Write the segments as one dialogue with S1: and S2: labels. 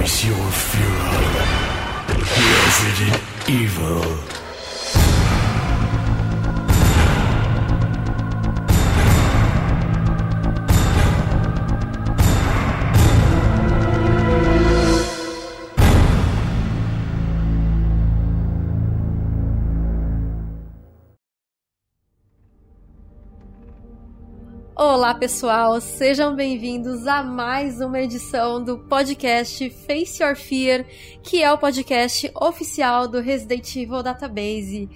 S1: Face your fury. Resident Evil.
S2: Olá, pessoal, sejam bem-vindos a mais uma edição do podcast Face Your Fear, que é o podcast oficial do Resident Evil Database.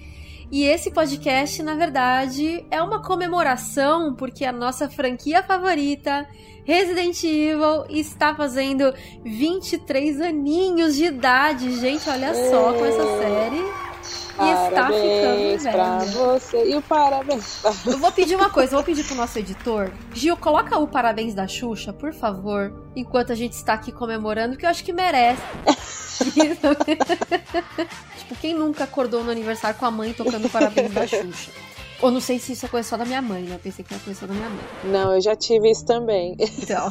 S2: E esse podcast, na verdade, é uma comemoração porque a nossa franquia favorita, Resident Evil, está fazendo 23 aninhos de idade. Gente, olha só com essa série. E está ficando velho.
S3: pra você. E o parabéns.
S2: Eu vou pedir uma coisa, eu vou pedir pro nosso editor. Gil, coloca o parabéns da Xuxa, por favor, enquanto a gente está aqui comemorando, porque eu acho que merece. tipo, quem nunca acordou no aniversário com a mãe tocando parabéns da Xuxa? Ou não sei se isso é coisa só da minha mãe, né? Eu pensei que era coisa só da minha mãe.
S3: Não, eu já tive isso também.
S2: Então.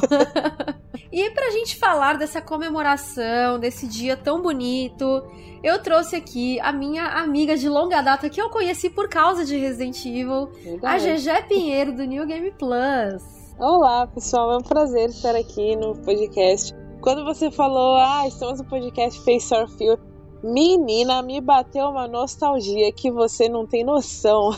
S2: e pra gente falar dessa comemoração, desse dia tão bonito, eu trouxe aqui a minha amiga de longa data que eu conheci por causa de Resident Evil, a GG Pinheiro do New Game Plus.
S3: Olá, pessoal, é um prazer estar aqui no podcast. Quando você falou, ah, estamos no podcast Face Our Field, Menina, me bateu uma nostalgia que você não tem noção.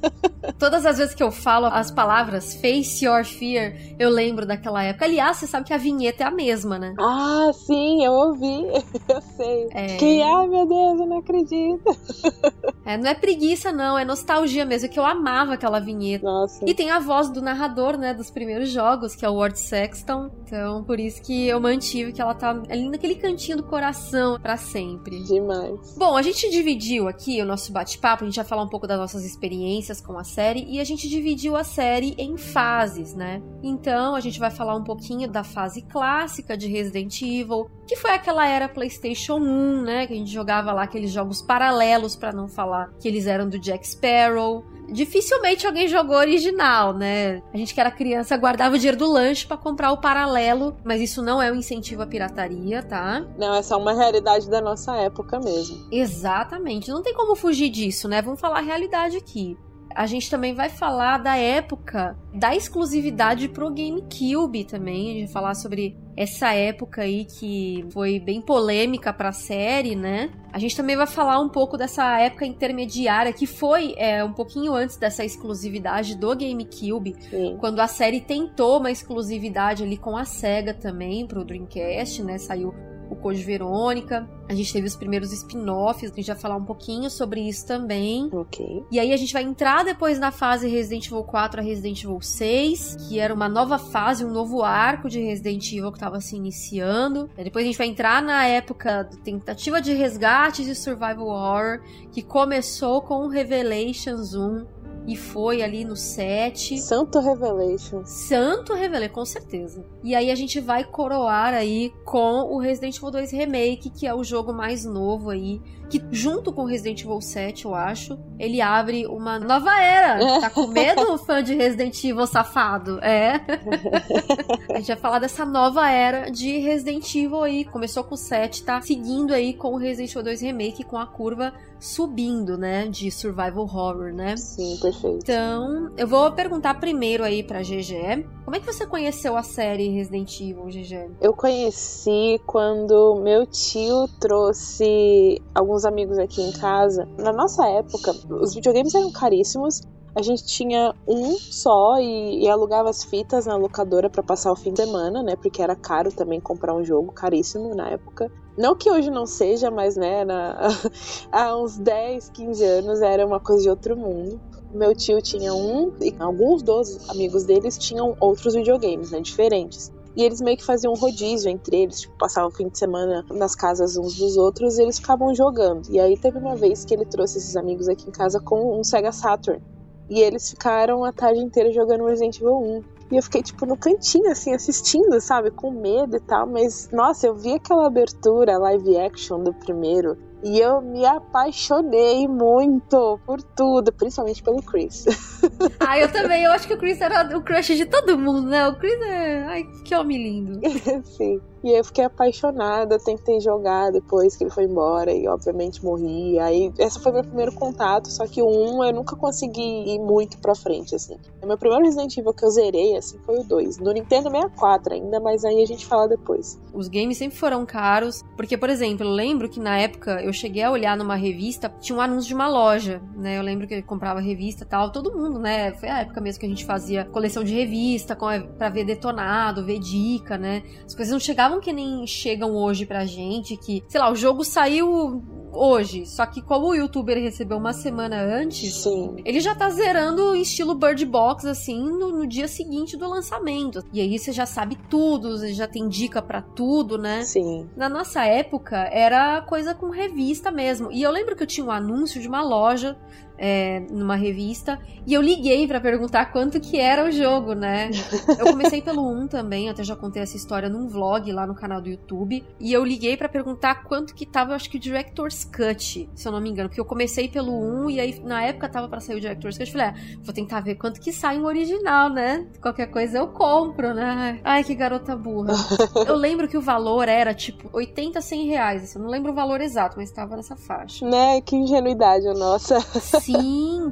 S2: Todas as vezes que eu falo as palavras Face Your Fear, eu lembro daquela época. Aliás, você sabe que a vinheta é a mesma, né?
S3: Ah, sim, eu ouvi. Eu sei. É... Que, ai meu Deus, eu não acredito.
S2: É, não é preguiça, não, é nostalgia mesmo, que eu amava aquela vinheta.
S3: Nossa.
S2: E tem a voz do narrador, né, dos primeiros jogos, que é o Ward Sexton. Então, por isso que eu mantive que ela tá ali naquele cantinho do coração para sempre.
S3: Demais.
S2: Bom, a gente dividiu aqui o nosso bate-papo, a gente vai falar um pouco das nossas experiências com a série e a gente dividiu a série em fases, né? Então, a gente vai falar um pouquinho da fase clássica de Resident Evil, que foi aquela era PlayStation 1, né, que a gente jogava lá aqueles jogos paralelos para não falar que eles eram do Jack Sparrow dificilmente alguém jogou original, né? A gente que era criança guardava o dinheiro do lanche para comprar o paralelo, mas isso não é um incentivo à pirataria, tá?
S3: Não, é só uma realidade da nossa época mesmo.
S2: Exatamente. Não tem como fugir disso, né? Vamos falar a realidade aqui. A gente também vai falar da época da exclusividade pro GameCube também. A gente vai falar sobre essa época aí que foi bem polêmica para a série, né? A gente também vai falar um pouco dessa época intermediária que foi é, um pouquinho antes dessa exclusividade do GameCube,
S3: Sim.
S2: quando a série tentou uma exclusividade ali com a Sega também pro Dreamcast, né? Saiu o Code Verônica. A gente teve os primeiros spin-offs, a gente vai falar um pouquinho sobre isso também.
S3: Ok.
S2: E aí a gente vai entrar depois na fase Resident Evil 4 a Resident Evil 6, que era uma nova fase, um novo arco de Resident Evil que estava se iniciando. E depois a gente vai entrar na época de tentativa de resgates e survival horror, que começou com Revelations 1 e foi ali no 7.
S3: Santo Revelation.
S2: Santo Revelation, com certeza. E aí a gente vai coroar aí com o Resident Evil 2 Remake, que é o jogo mais novo aí, que junto com Resident Evil 7, eu acho, ele abre uma nova era. Tá com medo, fã de Resident Evil safado? É. a gente vai falar dessa nova era de Resident Evil aí. Começou com o 7, tá seguindo aí com o Resident Evil 2 Remake, com a curva subindo, né, de survival horror, né?
S3: Sim, perfeito.
S2: Então, eu vou perguntar primeiro aí pra GG, como é que você conheceu a série Resident Evil, GG?
S3: Eu conheci quando meu tio trouxe alguns amigos aqui em casa. Na nossa época, os videogames eram caríssimos a gente tinha um só e, e alugava as fitas na locadora para passar o fim de semana, né? Porque era caro também comprar um jogo, caríssimo na época. Não que hoje não seja, mas né, na, há uns 10, 15 anos era uma coisa de outro mundo. Meu tio tinha um, e alguns dos amigos deles tinham outros videogames, né? Diferentes. E eles meio que faziam um rodízio entre eles, tipo, passavam o fim de semana nas casas uns dos outros e eles ficavam jogando. E aí teve uma vez que ele trouxe esses amigos aqui em casa com um Sega Saturn. E eles ficaram a tarde inteira jogando Resident Evil 1. E eu fiquei, tipo, no cantinho, assim, assistindo, sabe? Com medo e tal. Mas, nossa, eu vi aquela abertura live action do primeiro. E eu me apaixonei muito por tudo, principalmente pelo Chris.
S2: Ah, eu também. Eu acho que o Chris era o crush de todo mundo, né? O Chris é. Ai, que homem lindo.
S3: Sim. E aí eu fiquei apaixonada, tentei jogar depois que ele foi embora e obviamente morri. Aí esse foi meu primeiro contato, só que o 1 eu nunca consegui ir muito pra frente, assim. O meu primeiro Resident Evil que eu zerei, assim, foi o 2. No Nintendo 64 ainda, mas aí a gente fala depois.
S2: Os games sempre foram caros, porque, por exemplo, eu lembro que na época eu cheguei a olhar numa revista, tinha um anúncio de uma loja, né? Eu lembro que eu comprava revista e tal, todo mundo, né? Foi a época mesmo que a gente fazia coleção de revista pra ver detonado, ver dica, né? As coisas não chegavam que nem chegam hoje pra gente, que, sei lá, o jogo saiu hoje. Só que como o youtuber recebeu uma semana antes,
S3: Sim.
S2: ele já tá zerando em estilo Bird Box, assim, no, no, dia seguinte do lançamento. E aí você já sabe tudo, você já tem dica para tudo, né?
S3: Sim.
S2: Na nossa época, era coisa com revista mesmo. E eu lembro que eu tinha um anúncio de uma loja é, numa revista e eu liguei para perguntar quanto que era o jogo, né? Eu comecei pelo 1 também, até já contei essa história num vlog lá no canal do YouTube. E eu liguei para perguntar quanto que tava, acho que o Director's Cut, se eu não me engano, porque eu comecei pelo 1 e aí na época tava para sair o Director's Cut. Eu falei, ah, vou tentar ver quanto que sai um original, né? Qualquer coisa eu compro, né? Ai, que garota burra. eu lembro que o valor era tipo 80, 100 reais. Assim, eu não lembro o valor exato, mas tava nessa faixa.
S3: Né? Que ingenuidade a nossa.
S2: Sim,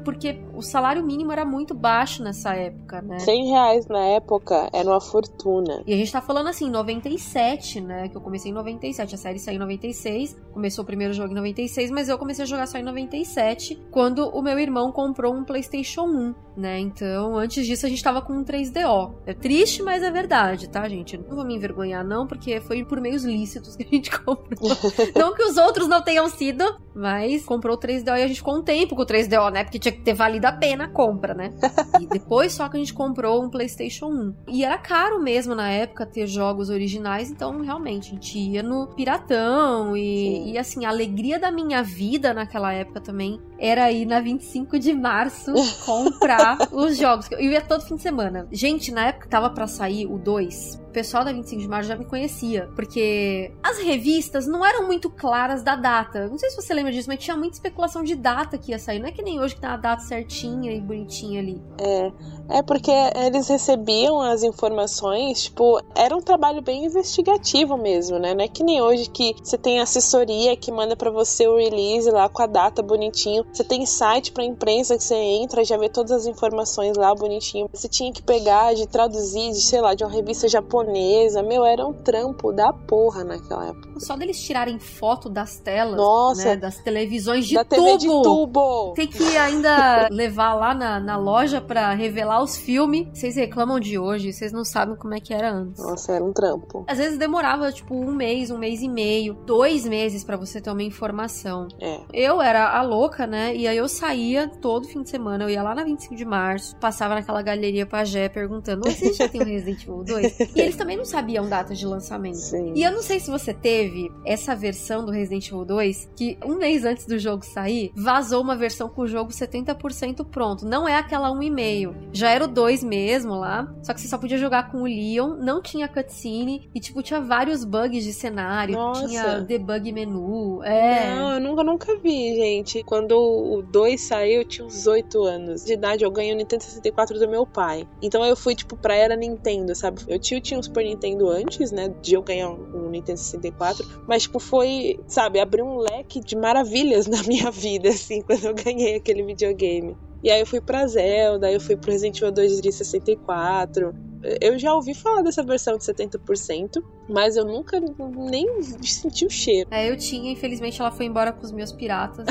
S2: porque o salário mínimo era muito baixo nessa época, né?
S3: 100 reais na época era uma fortuna.
S2: E a gente tá falando assim, 97, né? Que eu comecei em 97, a série saiu em 96, começou o primeiro jogo em 96, mas eu comecei a jogar só em 97, quando o meu irmão comprou um PlayStation 1, né? Então, antes disso a gente tava com um 3DO. É triste, mas é verdade, tá, gente? Não vou me envergonhar, não, porque foi por meios lícitos que a gente comprou. não que os outros não tenham sido, mas comprou o 3DO e a gente ficou um tempo com o 3DO, né? Porque tinha que ter valido a pena a compra, né? e depois só que a gente comprou um PlayStation 1. E era caro mesmo na época ter jogos originais, então realmente a gente ia no Piratão e, e assim, a alegria da minha vida naquela época também era ir na 25 de março comprar os jogos. Eu ia todo fim de semana. Gente, na época tava para sair o 2, o pessoal da 25 de março já me conhecia, porque as revistas não eram muito claras da data. Não sei se você lembra disso, mas tinha muita especulação de data que ia sair. Não é que nem hoje que tem a data certinha e bonitinha ali.
S3: É, é porque eles recebiam as informações, tipo, era um trabalho bem investigativo mesmo, né? Não é que nem hoje que você tem assessoria que manda para você o release lá com a data bonitinho. Você tem site pra imprensa que você entra já vê todas as informações lá bonitinho. Você tinha que pegar, de traduzir, de, sei lá, de uma revista japonesa. Meu, era um trampo da porra naquela época.
S2: Só deles tirarem foto das telas,
S3: Nossa,
S2: né, das televisões de
S3: da
S2: tubo.
S3: TV de tubo.
S2: Tem que ainda levar lá na, na loja pra revelar os filmes. Vocês reclamam de hoje, vocês não sabem como é que era antes.
S3: Nossa, era um trampo.
S2: Às vezes demorava, tipo, um mês, um mês e meio, dois meses pra você ter uma informação.
S3: É.
S2: Eu era a louca, né? E aí eu saía todo fim de semana, eu ia lá na 25 de março, passava naquela galeria Pajé perguntando: vocês já tem o Resident Evil 2? E eles também não sabiam data de lançamento.
S3: Sim.
S2: E eu não sei se você teve essa versão do Resident Evil 2, que um mês antes do jogo sair, vazou uma versão com o jogo 70% pronto. Não é aquela 1,5. Já era o 2 mesmo lá, só que você só podia jogar com o Leon, não tinha cutscene, e tipo, tinha vários bugs de cenário,
S3: Nossa.
S2: tinha debug menu. É.
S3: Não, eu nunca, nunca vi, gente. Quando o 2 saiu, eu tinha uns 8 anos de idade. Eu ganhei o Nintendo 64 do meu pai. Então eu fui, tipo, pra era Nintendo, sabe? Eu tio tinha um Super Nintendo antes, né? De eu ganhar um Nintendo 64. Mas, tipo, foi, sabe, abriu um leque de maravilhas na minha vida, assim, quando eu ganhei aquele videogame. E aí eu fui pra Zelda, aí eu fui pro Resident Evil 2 de 64. Eu já ouvi falar dessa versão de 70%, mas eu nunca nem senti o cheiro.
S2: É, eu tinha, infelizmente ela foi embora com os meus piratas.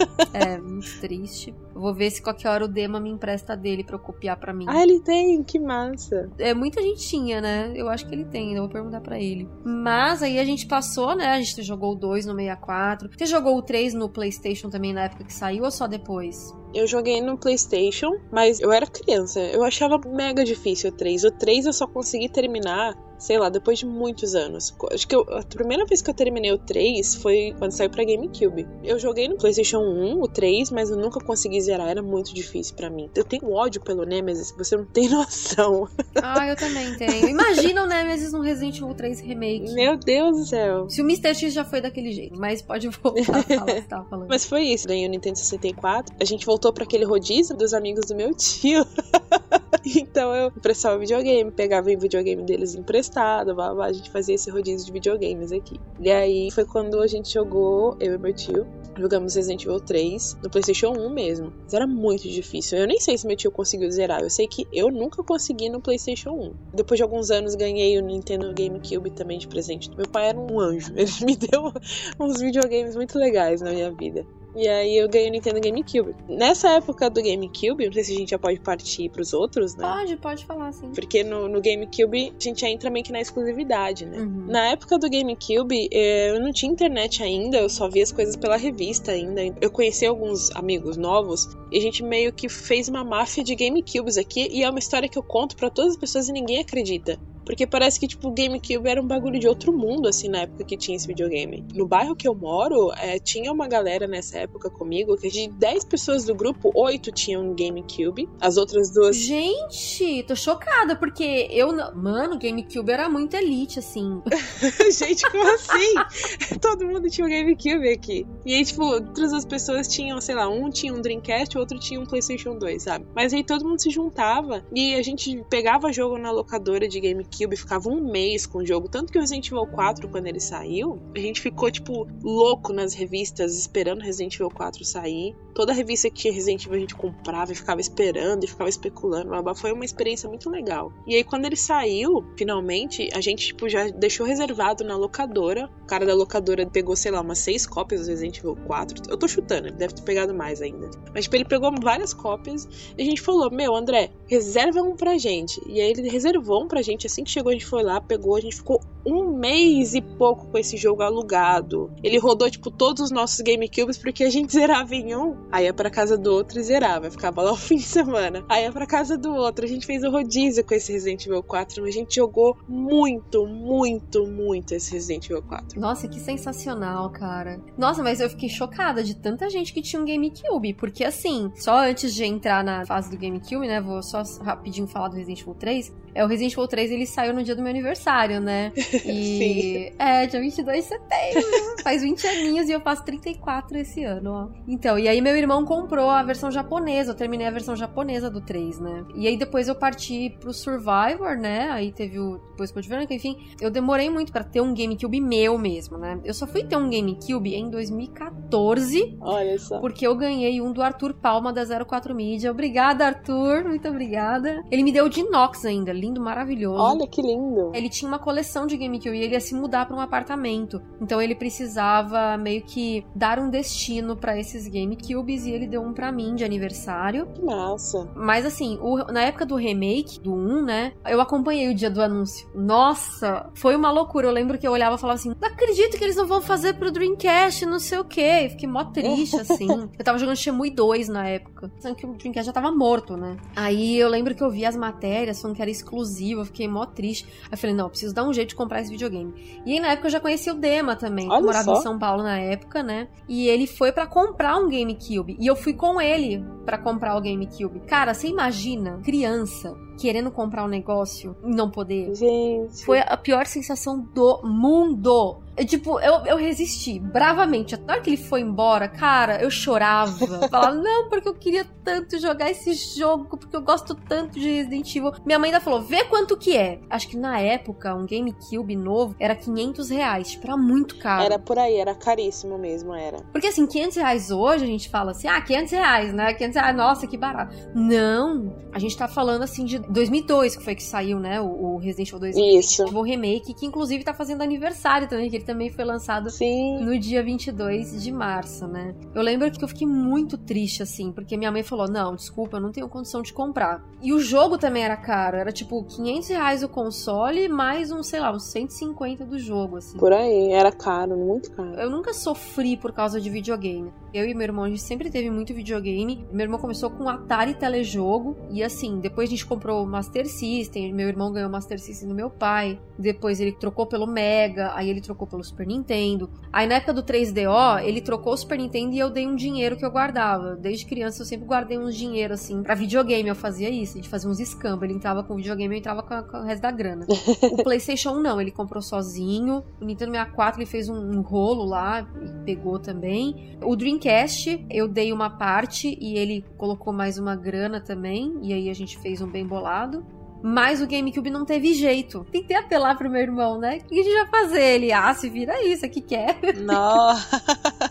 S2: é, muito triste. Vou ver se qualquer hora o Dema me empresta dele pra eu copiar pra mim.
S3: Ah, ele tem, que massa.
S2: É, muita gente tinha, né? Eu acho que ele tem, ainda vou perguntar pra ele. Mas aí a gente passou, né? A gente jogou o 2 no 64. Você jogou o 3 no PlayStation também na época que saiu ou só depois?
S3: Eu joguei no PlayStation, mas eu era criança. Eu achava mega difícil o 3. O 3 eu só consegui terminar, sei lá, depois de muitos anos. Acho que eu- a primeira vez que eu terminei o 3 foi quando saiu pra GameCube. Eu joguei no PlayStation 1, o 3, mas eu nunca consegui zerar. Era muito difícil pra mim. Eu tenho ódio pelo Nemesis, você não tem noção.
S2: Ah, eu também tenho. Imagina o Nemesis no Resident Evil 3 Remake.
S3: Meu Deus do céu.
S2: Se o Mr. X já foi daquele jeito, mas pode voltar a falar você tava falando.
S3: Mas foi isso, ganhei o Nintendo 64. A gente voltou pra aquele rodízio dos amigos do meu tio. então eu emprestava videogame, pegava o videogame deles emprestado, blá, blá, a gente fazia esse rodízio de videogames aqui. E aí foi quando a gente jogou, eu e meu tio, jogamos Resident Evil 3 no PlayStation 1 mesmo. Mas era muito difícil. Eu nem sei se meu tio conseguiu zerar. Eu sei que eu nunca consegui no PlayStation 1. Depois de alguns anos ganhei o Nintendo GameCube também de presente. Meu pai era um anjo. Ele me deu uns videogames muito legais na minha vida. E aí eu ganhei o Nintendo GameCube. Nessa época do GameCube, não sei se a gente já pode partir pros outros, né?
S2: Pode, pode falar, sim.
S3: Porque no, no GameCube a gente entra meio que na exclusividade, né?
S2: Uhum.
S3: Na época do GameCube, eh, eu não tinha internet ainda, eu só via as coisas pela revista ainda. Eu conheci alguns amigos novos e a gente meio que fez uma máfia de GameCubes aqui e é uma história que eu conto para todas as pessoas e ninguém acredita. Porque parece que, tipo, o GameCube era um bagulho de outro mundo, assim, na época que tinha esse videogame. No bairro que eu moro, é, tinha uma galera nessa época comigo, que de 10 pessoas do grupo, 8 tinham um GameCube. As outras duas.
S2: Gente, tô chocada, porque eu. não- Mano, GameCube era muito elite, assim.
S3: Gente, como assim? Todo mundo tinha um GameCube aqui. E aí, tipo, outras as pessoas tinham, sei lá, um tinha um Dreamcast, o outro tinha um PlayStation 2, sabe? Mas aí todo mundo se juntava e a gente pegava jogo na locadora de GameCube, ficava um mês com o jogo. Tanto que o Resident Evil 4, quando ele saiu, a gente ficou, tipo, louco nas revistas, esperando Resident Evil 4 sair. Toda revista que tinha Resident Evil a gente comprava e ficava esperando e ficava especulando. Foi uma experiência muito legal. E aí, quando ele saiu, finalmente, a gente, tipo, já deixou reservado na locadora. O cara da locadora pegou, sei lá, umas seis cópias do Resident Evil 4. Eu tô chutando, ele deve ter pegado mais ainda. Mas, tipo, ele pegou várias cópias e a gente falou: Meu, André, reserva um pra gente. E aí ele reservou um pra gente. Assim que chegou, a gente foi lá, pegou, a gente ficou um mês e pouco com esse jogo alugado. Ele rodou, tipo, todos os nossos GameCubes porque a gente zerava em um, aí ia pra casa do outro e zerava. Ficava lá o fim de semana. Aí ia pra casa do outro. A gente fez o rodízio com esse Resident Evil 4, mas a gente jogou muito, muito, muito esse Resident Evil 4.
S2: Nossa, que sensacional, cara. Nossa, mas eu fiquei chocada de tanta gente que tinha um GameCube, porque assim, só antes de entrar na fase do GameCube, né, vou só rapidinho falar do Resident Evil 3. É, o Resident Evil 3, ele saiu no dia do meu aniversário, né? E... É, dia 22 de setembro. Faz 20 aninhos e eu faço 34 esse ano, ó. Então, e aí meu irmão comprou a versão japonesa, eu terminei a versão japonesa do 3, né? E aí depois eu parti pro Survivor, né? Aí teve o depois Code Verônica, enfim. Eu demorei muito pra ter um GameCube meu mesmo, né? Eu só fui ter um GameCube em 2014,
S3: Olha só.
S2: porque eu ganhei um do Arthur Palma da 04 Media. Obrigada, Arthur. Muito obrigada. Ele me deu de inox ainda, lindo, maravilhoso.
S3: Olha que lindo.
S2: Ele tinha uma coleção de GameCube e ele ia se mudar pra um apartamento. Então ele precisava meio que dar um destino pra esses GameCubes e ele deu um pra mim de aniversário.
S3: Que massa.
S2: Mas assim, o- na época do remake, do 1, né? Eu acompanhei o dia do anúncio. Nossa, foi uma loucura. Eu lembro que eu olhava e falava assim: não acredito que eles não vão fazer pro Dreamcast, não sei o quê. Fiquei mó triste, assim. eu tava jogando Shenmue 2 na época. Sendo que o Dreamcast já tava morto, né? Aí eu lembro que eu vi as matérias falando que era exclusivo. Eu fiquei mó triste. Aí eu falei: não, eu preciso dar um jeito de comprar esse videogame. E aí na época eu já conheci o Dema também.
S3: Olha
S2: Eu morava em
S3: só.
S2: São Paulo na época, né? E ele foi pra comprar um GameCube. E eu fui com ele pra comprar o GameCube. Cara, você imagina criança querendo comprar um negócio e não poder?
S3: Gente.
S2: Foi a pior sensação do mundo. Eu, tipo, eu, eu resisti bravamente. Hora que ele foi embora, cara, eu chorava. Falava, não, porque eu queria tanto jogar esse jogo, porque eu gosto tanto de Resident Evil. Minha mãe ainda falou, vê quanto que é. Acho que na época, um GameCube novo era 500 reais. Tipo, era muito caro.
S3: Era por aí, era caríssimo mesmo, era.
S2: Porque assim, 500 reais hoje, a gente fala assim, ah, 500 reais, né? 500 reais, nossa, que barato. Não, a gente tá falando assim de 2002, que foi que saiu, né? O, o Resident Evil 2
S3: Isso.
S2: o remake, que inclusive tá fazendo aniversário também, que ele também foi lançado
S3: Sim.
S2: no dia 22 de março, né? Eu lembro que eu fiquei muito triste, assim, porque minha mãe falou: Não, desculpa, eu não tenho condição de comprar. E o jogo também era caro, era tipo 500 reais o console, mais um, sei lá, uns 150 do jogo, assim.
S3: Por aí, era caro, muito caro.
S2: Eu nunca sofri por causa de videogame. Eu e meu irmão, a gente sempre teve muito videogame. Meu irmão começou com Atari Telejogo. E assim, depois a gente comprou o Master System. Meu irmão ganhou o Master System do meu pai. Depois ele trocou pelo Mega. Aí ele trocou pelo Super Nintendo. Aí na época do 3DO, ele trocou o Super Nintendo e eu dei um dinheiro que eu guardava. Desde criança eu sempre guardei uns dinheiro assim. Pra videogame eu fazia isso. A gente fazia uns escambos. Ele entrava com o videogame e eu entrava com, a- com o resto da grana. O PlayStation 1 não, ele comprou sozinho. O Nintendo 64 ele fez um, um rolo lá e pegou também. O Dreamcast eu dei uma parte e ele colocou mais uma grana também. E aí a gente fez um bem bolado controlado. Mas o GameCube não teve jeito. Tentei apelar pro meu irmão, né? O que a gente vai fazer? Ele, ah, se vira aí, isso aqui quer.
S3: Nossa.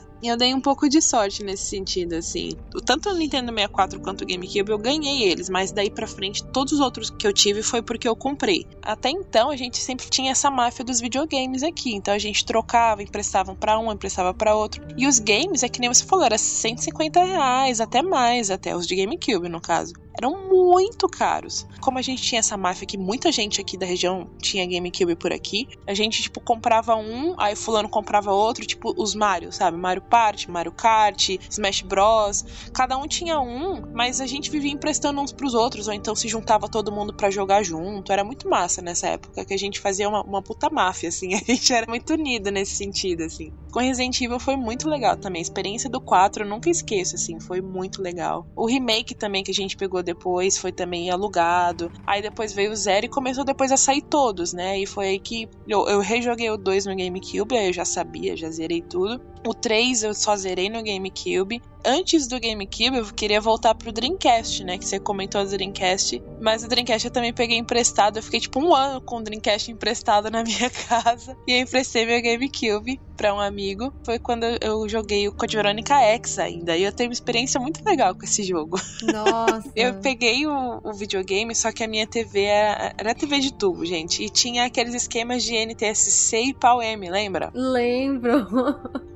S3: eu dei um pouco de sorte nesse sentido, assim. Tanto o Nintendo 64 quanto o GameCube eu ganhei eles, mas daí pra frente todos os outros que eu tive foi porque eu comprei. Até então a gente sempre tinha essa máfia dos videogames aqui, então a gente trocava, emprestava para um, emprestava para outro. E os games, é que nem você falou, era 150 reais, até mais, até os de GameCube no caso eram muito caros. Como a gente tinha essa máfia que muita gente aqui da região tinha GameCube por aqui, a gente, tipo, comprava um, aí fulano comprava outro, tipo, os Mario, sabe? Mario Party, Mario Kart, Smash Bros. Cada um tinha um, mas a gente vivia emprestando uns pros outros, ou então se juntava todo mundo para jogar junto. Era muito massa nessa época, que a gente fazia uma, uma puta máfia, assim. A gente era muito unido nesse sentido, assim. Com Resident Evil foi muito legal também. A experiência do 4 eu nunca esqueço, assim. Foi muito legal. O remake também que a gente pegou depois foi também alugado. Aí depois veio o Zero e começou depois a sair todos, né? E foi aí que eu, eu rejoguei o 2 no GameCube, aí eu já sabia, já zerei tudo. O 3 eu só zerei no GameCube antes do GameCube, eu queria voltar pro Dreamcast, né? Que você comentou do Dreamcast. Mas o Dreamcast eu também peguei emprestado. Eu fiquei tipo um ano com o Dreamcast emprestado na minha casa. E eu emprestei meu GameCube pra um amigo. Foi quando eu joguei o Code Veronica X ainda. E eu tenho uma experiência muito legal com esse jogo.
S2: Nossa!
S3: eu peguei o, o, videogame, só que a minha TV era, era TV de tubo, gente. E tinha aqueles esquemas de NTSC e PAL-M, lembra?
S2: Lembro!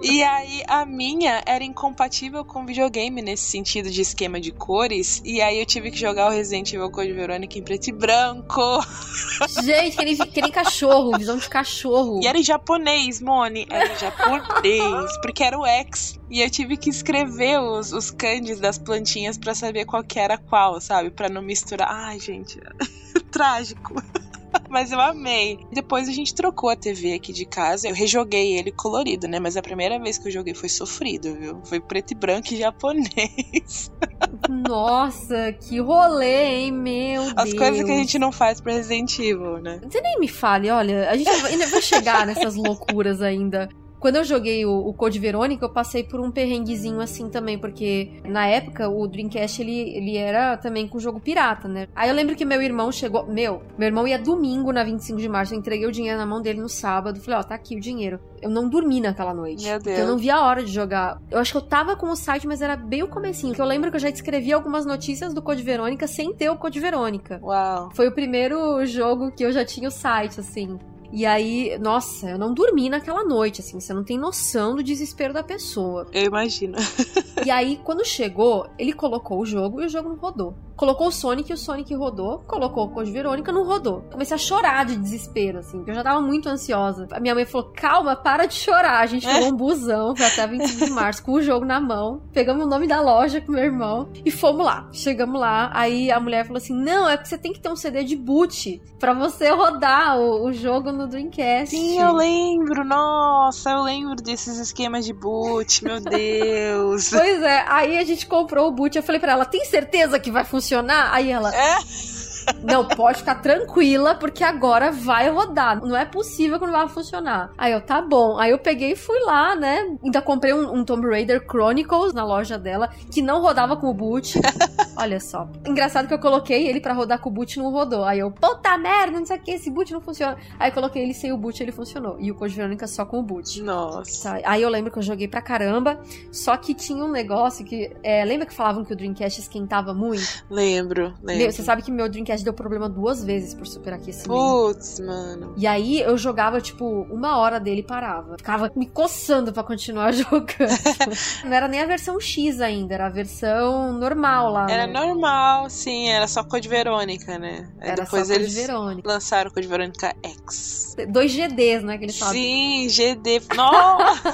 S3: e aí a minha era incompatível com videogame nesse sentido de esquema de cores. E aí eu tive que jogar o Resident Evil Code Verônica em preto e branco.
S2: Gente, que nem, que nem cachorro, visão de cachorro.
S3: E era em japonês, Moni. Era em japonês, porque era o X. E eu tive que escrever os, os kanjis das plantinhas para saber qual que era qual, sabe? para não misturar. Ai, gente, trágico. Mas eu amei. Depois a gente trocou a TV aqui de casa. Eu rejoguei ele colorido, né? Mas a primeira vez que eu joguei foi sofrido, viu? Foi preto e branco e japonês.
S2: Nossa, que rolê, hein? Meu
S3: As
S2: Deus.
S3: As coisas que a gente não faz pro Resident Evil, né?
S2: Você nem me fale, olha, a gente ainda vai chegar nessas loucuras ainda. Quando eu joguei o, o Code Verônica, eu passei por um perrenguezinho assim também, porque na época o Dreamcast ele, ele era também com jogo pirata, né? Aí eu lembro que meu irmão chegou. Meu, meu irmão ia domingo na 25 de março, eu entreguei o dinheiro na mão dele no sábado. Falei, ó, oh, tá aqui o dinheiro. Eu não dormi naquela noite.
S3: Meu Deus.
S2: eu não vi a hora de jogar. Eu acho que eu tava com o site, mas era bem o comecinho. Que eu lembro que eu já escrevi algumas notícias do Code Verônica sem ter o Code Verônica.
S3: Uau.
S2: Foi o primeiro jogo que eu já tinha o site, assim. E aí, nossa, eu não dormi naquela noite, assim, você não tem noção do desespero da pessoa.
S3: Eu imagino.
S2: e aí, quando chegou, ele colocou o jogo e o jogo não rodou. Colocou o Sonic e o Sonic rodou. Colocou o Code Verônica, não rodou. Comecei a chorar de desespero, assim, porque eu já tava muito ansiosa. A minha mãe falou: calma, para de chorar. A gente pegou um busão, foi até 25 de março, com o jogo na mão. Pegamos o nome da loja com meu irmão e fomos lá. Chegamos lá, aí a mulher falou assim: não, é que você tem que ter um CD de boot pra você rodar o, o jogo no Dreamcast.
S3: Sim, eu lembro. Nossa, eu lembro desses esquemas de boot, meu Deus.
S2: pois é, aí a gente comprou o boot. Eu falei pra ela: tem certeza que vai funcionar? Funcionar? Aí ela.
S3: É?
S2: Não, pode ficar tranquila, porque agora vai rodar. Não é possível que não vai funcionar. Aí eu, tá bom. Aí eu peguei e fui lá, né? Ainda comprei um, um Tomb Raider Chronicles na loja dela, que não rodava com o boot. Olha só. Engraçado que eu coloquei ele para rodar com o boot e não rodou. Aí eu, puta merda, não sei o que, esse boot não funciona. Aí eu coloquei ele sem o boot e ele funcionou. E o Code Verônica só com o boot.
S3: Nossa.
S2: Tá. Aí eu lembro que eu joguei pra caramba. Só que tinha um negócio que. É, lembra que falavam que o Dreamcast esquentava muito?
S3: Lembro, lembro.
S2: Você sabe que meu Dreamcast deu problema duas vezes por superaquecimento.
S3: Putz, mano.
S2: E aí eu jogava, tipo, uma hora dele e parava. Ficava me coçando para continuar jogando. Não era nem a versão X ainda, era a versão normal lá.
S3: Era
S2: né?
S3: normal, sim, era só Code Verônica, né?
S2: Aí era depois
S3: só
S2: eles
S3: Code
S2: Verônica.
S3: lançaram Code Verônica X.
S2: Dois GDs, né, que eles falam.
S3: Sim, GD. Nossa!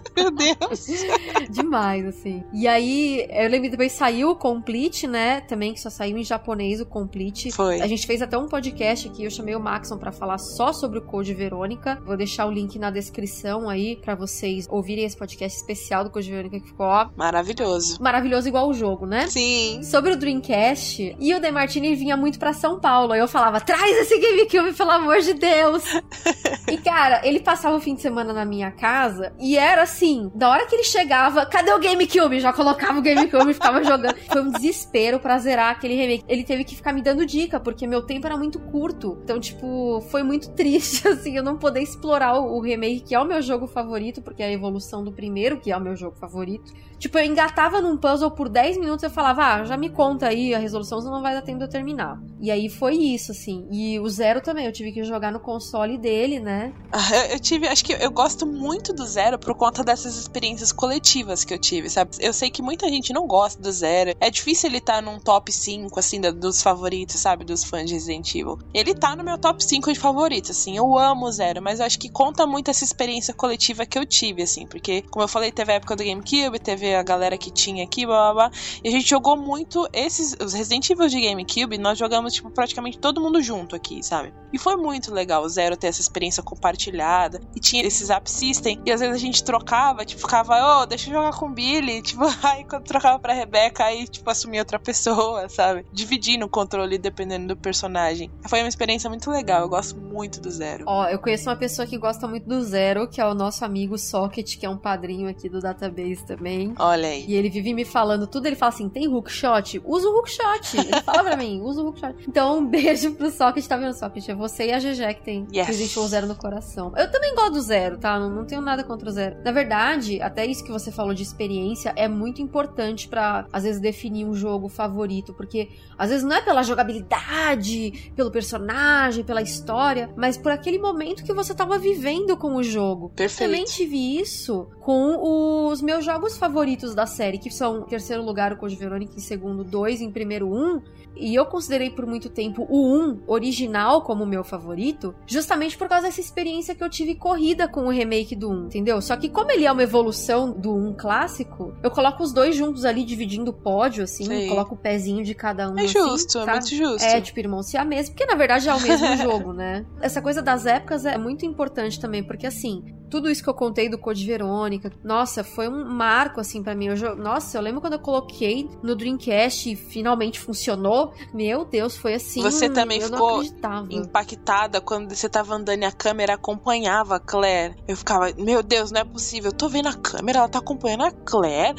S3: Meu Deus.
S2: Demais, assim. E aí, eu lembro que depois saiu o Complete, né? Também que só saiu em japonês o Complete.
S3: Foi.
S2: A gente fez até um podcast aqui, eu chamei o Maxon para falar só sobre o Code Verônica. Vou deixar o link na descrição aí para vocês ouvirem esse podcast especial do Code Verônica que ficou ó,
S3: maravilhoso.
S2: Maravilhoso igual o jogo, né?
S3: Sim.
S2: Sobre o Dreamcast, e o Demartini vinha muito para São Paulo. Aí eu falava: "Traz esse GameCube, pelo amor de Deus". E, cara, ele passava o fim de semana na minha casa e era assim, da hora que ele chegava, cadê o GameCube? Já colocava o GameCube e ficava jogando. Foi um desespero pra zerar aquele remake. Ele teve que ficar me dando dica, porque meu tempo era muito curto. Então, tipo, foi muito triste, assim, eu não poder explorar o remake, que é o meu jogo favorito, porque é a evolução do primeiro, que é o meu jogo favorito. Tipo, eu engatava num puzzle por 10 minutos e eu falava, ah, já me conta aí a resolução, senão não vai dar tempo de eu terminar. E aí foi isso, assim. E o Zero também, eu tive que jogar no console dele, né?
S3: Ah, eu, eu tive, acho que eu gosto muito do Zero por conta dessas experiências coletivas que eu tive, sabe? Eu sei que muita gente não gosta do Zero. É difícil ele estar tá num top 5, assim, dos favoritos, sabe? Dos fãs de Resident Evil. Ele tá no meu top 5 de favoritos, assim. Eu amo o Zero, mas eu acho que conta muito essa experiência coletiva que eu tive, assim. Porque, como eu falei, teve a época do GameCube, teve a galera que tinha aqui, blá blá blá. E a gente jogou muito esses. Os Resident Evil de GameCube, nós jogamos, tipo, praticamente todo mundo junto aqui, sabe? E foi muito legal o Zero ter essa experiência compartilhada. E tinha esse Zap System. E às vezes a gente trocava, tipo, ficava, ô, oh, deixa eu jogar com o Billy. Tipo, aí quando trocava pra Rebeca, aí, tipo, assumia outra pessoa, sabe? Dividindo o controle dependendo do personagem. Foi uma experiência muito legal. Eu gosto muito do Zero.
S2: Ó, eu conheço uma pessoa que gosta muito do Zero, que é o nosso amigo Socket, que é um padrinho aqui do database também.
S3: Olha aí.
S2: E ele vive me falando tudo, ele fala assim: tem hookshot? Usa o hookshot. Ele fala pra mim, usa o hookshot. Então, um beijo pro Socket, tá vendo, Socket? É você e a GG que tem yes. que existe o zero no coração. Eu também gosto do zero, tá? Não, não tenho nada contra o zero. Na verdade, até isso que você falou de experiência é muito importante para às vezes, definir um jogo favorito, porque às vezes não é pela jogabilidade, pelo personagem, pela história, mas por aquele momento que você tava vivendo com o jogo.
S3: Perfeito.
S2: Também tive isso com os meus jogos favoritos da série, que são, em terceiro lugar, o Code Verônica, em segundo, dois, em primeiro, um. E eu considerei por muito tempo o 1 original como meu favorito, justamente por causa dessa experiência que eu tive corrida com o remake do 1, entendeu? Só que como ele é uma evolução do 1 clássico, eu coloco os dois juntos ali dividindo o pódio, assim, Sim. coloco o pezinho de cada um.
S3: É
S2: assim,
S3: justo, é muito justo.
S2: É, tipo, irmão se a mesmo, porque na verdade é o mesmo jogo, né? Essa coisa das épocas é muito importante também, porque assim, tudo isso que eu contei do Code Verônica, nossa, foi um marco, assim, para mim. Eu, nossa, eu lembro quando eu coloquei no Dreamcast e finalmente funcionou. Meu Deus, foi assim.
S3: Você também ficou impactada quando você tava andando e a câmera acompanhava a Claire. Eu ficava, meu Deus, não é possível. Eu tô vendo a câmera, ela tá acompanhando a Claire.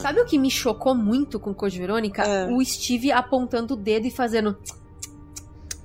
S2: Sabe o que me chocou muito com Code Verônica? É. O Steve apontando o dedo e fazendo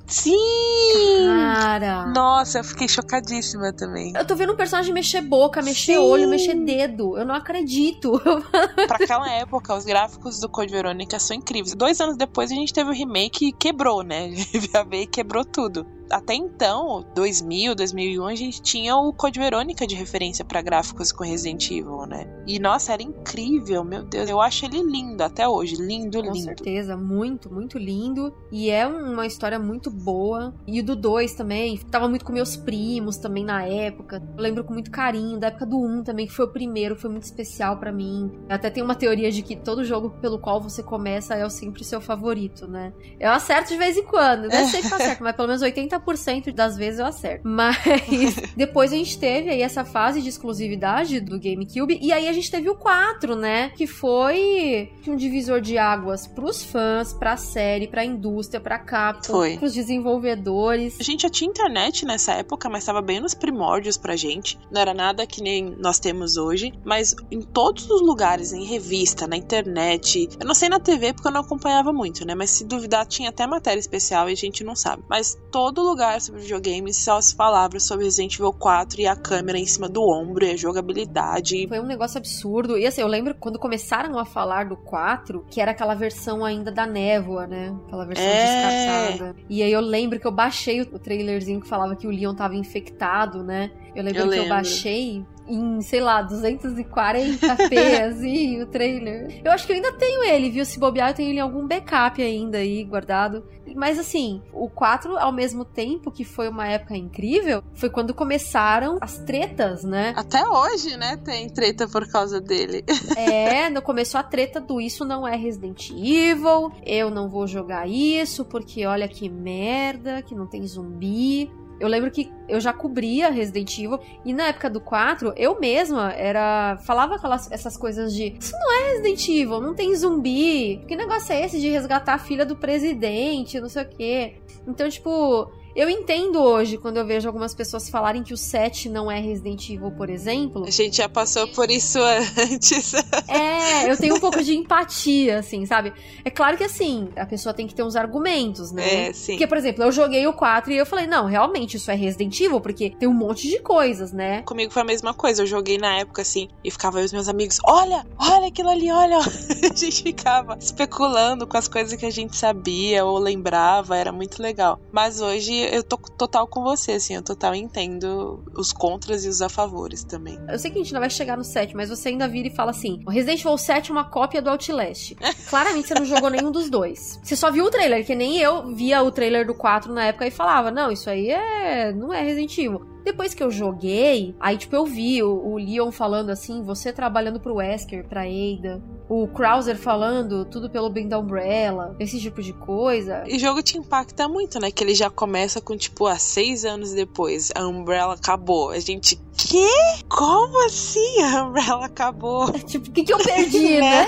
S3: Sim!
S2: Cara!
S3: Nossa, eu fiquei chocadíssima também.
S2: Eu tô vendo um personagem mexer boca, mexer Sim. olho, mexer dedo. Eu não acredito.
S3: pra aquela época, os gráficos do Code Verônica são incríveis. Dois anos depois a gente teve o remake e quebrou, né? A veio e quebrou tudo até então, 2000, 2001, a gente tinha o Code Verônica de referência para gráficos com Resident Evil, né? E nossa, era incrível, meu Deus, eu acho ele lindo até hoje, lindo, lindo. Com
S2: certeza, muito, muito lindo. E é uma história muito boa. E o do 2 também, tava muito com meus primos também na época. Eu lembro com muito carinho da época do 1 um também, que foi o primeiro, foi muito especial para mim. Até tem uma teoria de que todo jogo pelo qual você começa é sempre o seu favorito, né? Eu acerto de vez em quando, não sei se tá certo, mas pelo menos 80 90% das vezes eu acerto. Mas depois a gente teve aí essa fase de exclusividade do GameCube e aí a gente teve o 4, né? Que foi um divisor de águas pros fãs, pra série, pra indústria, pra Capcom, foi. pros desenvolvedores.
S3: A gente já tinha internet nessa época, mas tava bem nos primórdios pra gente. Não era nada que nem nós temos hoje, mas em todos os lugares, em revista, na internet, eu não sei na TV porque eu não acompanhava muito, né? Mas se duvidar, tinha até matéria especial e a gente não sabe. Mas todo lugar sobre videogames só se falava sobre Resident Evil 4 e a câmera em cima do ombro e a jogabilidade.
S2: Foi um negócio absurdo. E assim, eu lembro quando começaram a falar do 4, que era aquela versão ainda da névoa, né? Aquela versão é... descartada. E aí eu lembro que eu baixei o trailerzinho que falava que o Leon tava infectado, né? Eu lembro eu que lembro. eu baixei em, sei lá, 240p, assim, o trailer. Eu acho que eu ainda tenho ele, viu? Se bobear, eu tenho ele em algum backup ainda aí, guardado. Mas assim, o 4, ao mesmo tempo que foi uma época incrível, foi quando começaram as tretas, né?
S3: Até hoje, né? Tem treta por causa dele.
S2: é, no começo a treta do isso não é Resident Evil, eu não vou jogar isso, porque olha que merda, que não tem zumbi. Eu lembro que eu já cobria Resident Evil e na época do 4, eu mesma era falava aquelas essas coisas de isso não é Resident Evil, não tem zumbi. Que negócio é esse de resgatar a filha do presidente, não sei o quê. Então, tipo, Eu entendo hoje quando eu vejo algumas pessoas falarem que o 7 não é Resident Evil, por exemplo.
S3: A gente já passou por isso antes.
S2: É, eu tenho um pouco de empatia, assim, sabe? É claro que assim, a pessoa tem que ter uns argumentos, né?
S3: É, sim.
S2: Porque, por exemplo, eu joguei o 4 e eu falei, não, realmente isso é Resident Evil, porque tem um monte de coisas, né?
S3: Comigo foi a mesma coisa. Eu joguei na época assim e ficava aí os meus amigos: olha, olha aquilo ali, olha. A gente ficava especulando com as coisas que a gente sabia ou lembrava, era muito legal. Mas hoje eu tô total com você, assim, eu total entendo os contras e os a favores também.
S2: Eu sei que a gente não vai chegar no 7, mas você ainda vira e fala assim: o Resident Evil 7 é uma cópia do Outlast. Claramente você não jogou nenhum dos dois. Você só viu o trailer, que nem eu via o trailer do 4 na época e falava: não, isso aí é. não é Resident Evil. Depois que eu joguei, aí, tipo, eu vi o, o Leon falando assim, você trabalhando pro Wesker, pra Ada. O Krauser falando tudo pelo bem da Umbrella, esse tipo de coisa.
S3: E o jogo te impacta muito, né? Que ele já começa com, tipo, há seis anos depois, a Umbrella acabou. A gente, quê? Como assim a Umbrella acabou?
S2: tipo, o que, que eu perdi, né?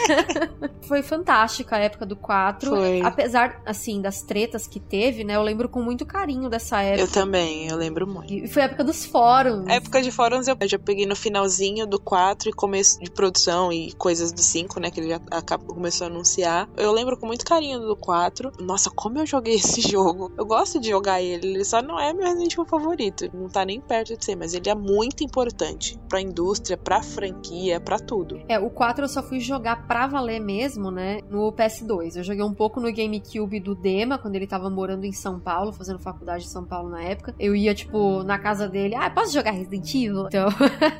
S2: Foi fantástica a época do 4.
S3: Foi.
S2: Apesar, assim, das tretas que teve, né? Eu lembro com muito carinho dessa época.
S3: Eu também, eu lembro muito.
S2: E foi a época dos fóruns.
S3: A época de fóruns eu já peguei no finalzinho do 4 e começo de produção e coisas do 5, né? Que ele já acabou, começou a anunciar. Eu lembro com muito carinho do 4. Nossa, como eu joguei esse jogo. Eu gosto de jogar ele. Ele só não é meu Resident Evil favorito. Não tá nem perto de ser, mas ele é muito importante pra indústria, pra franquia, pra tudo.
S2: É, o 4 eu só fui jogar pra valer mesmo, né? No PS2. Eu joguei um pouco no GameCube do Dema, quando ele tava morando em São Paulo, fazendo faculdade em São Paulo na época. Eu ia, tipo, na casa dele dele, ah, posso jogar Resident Evil? Então,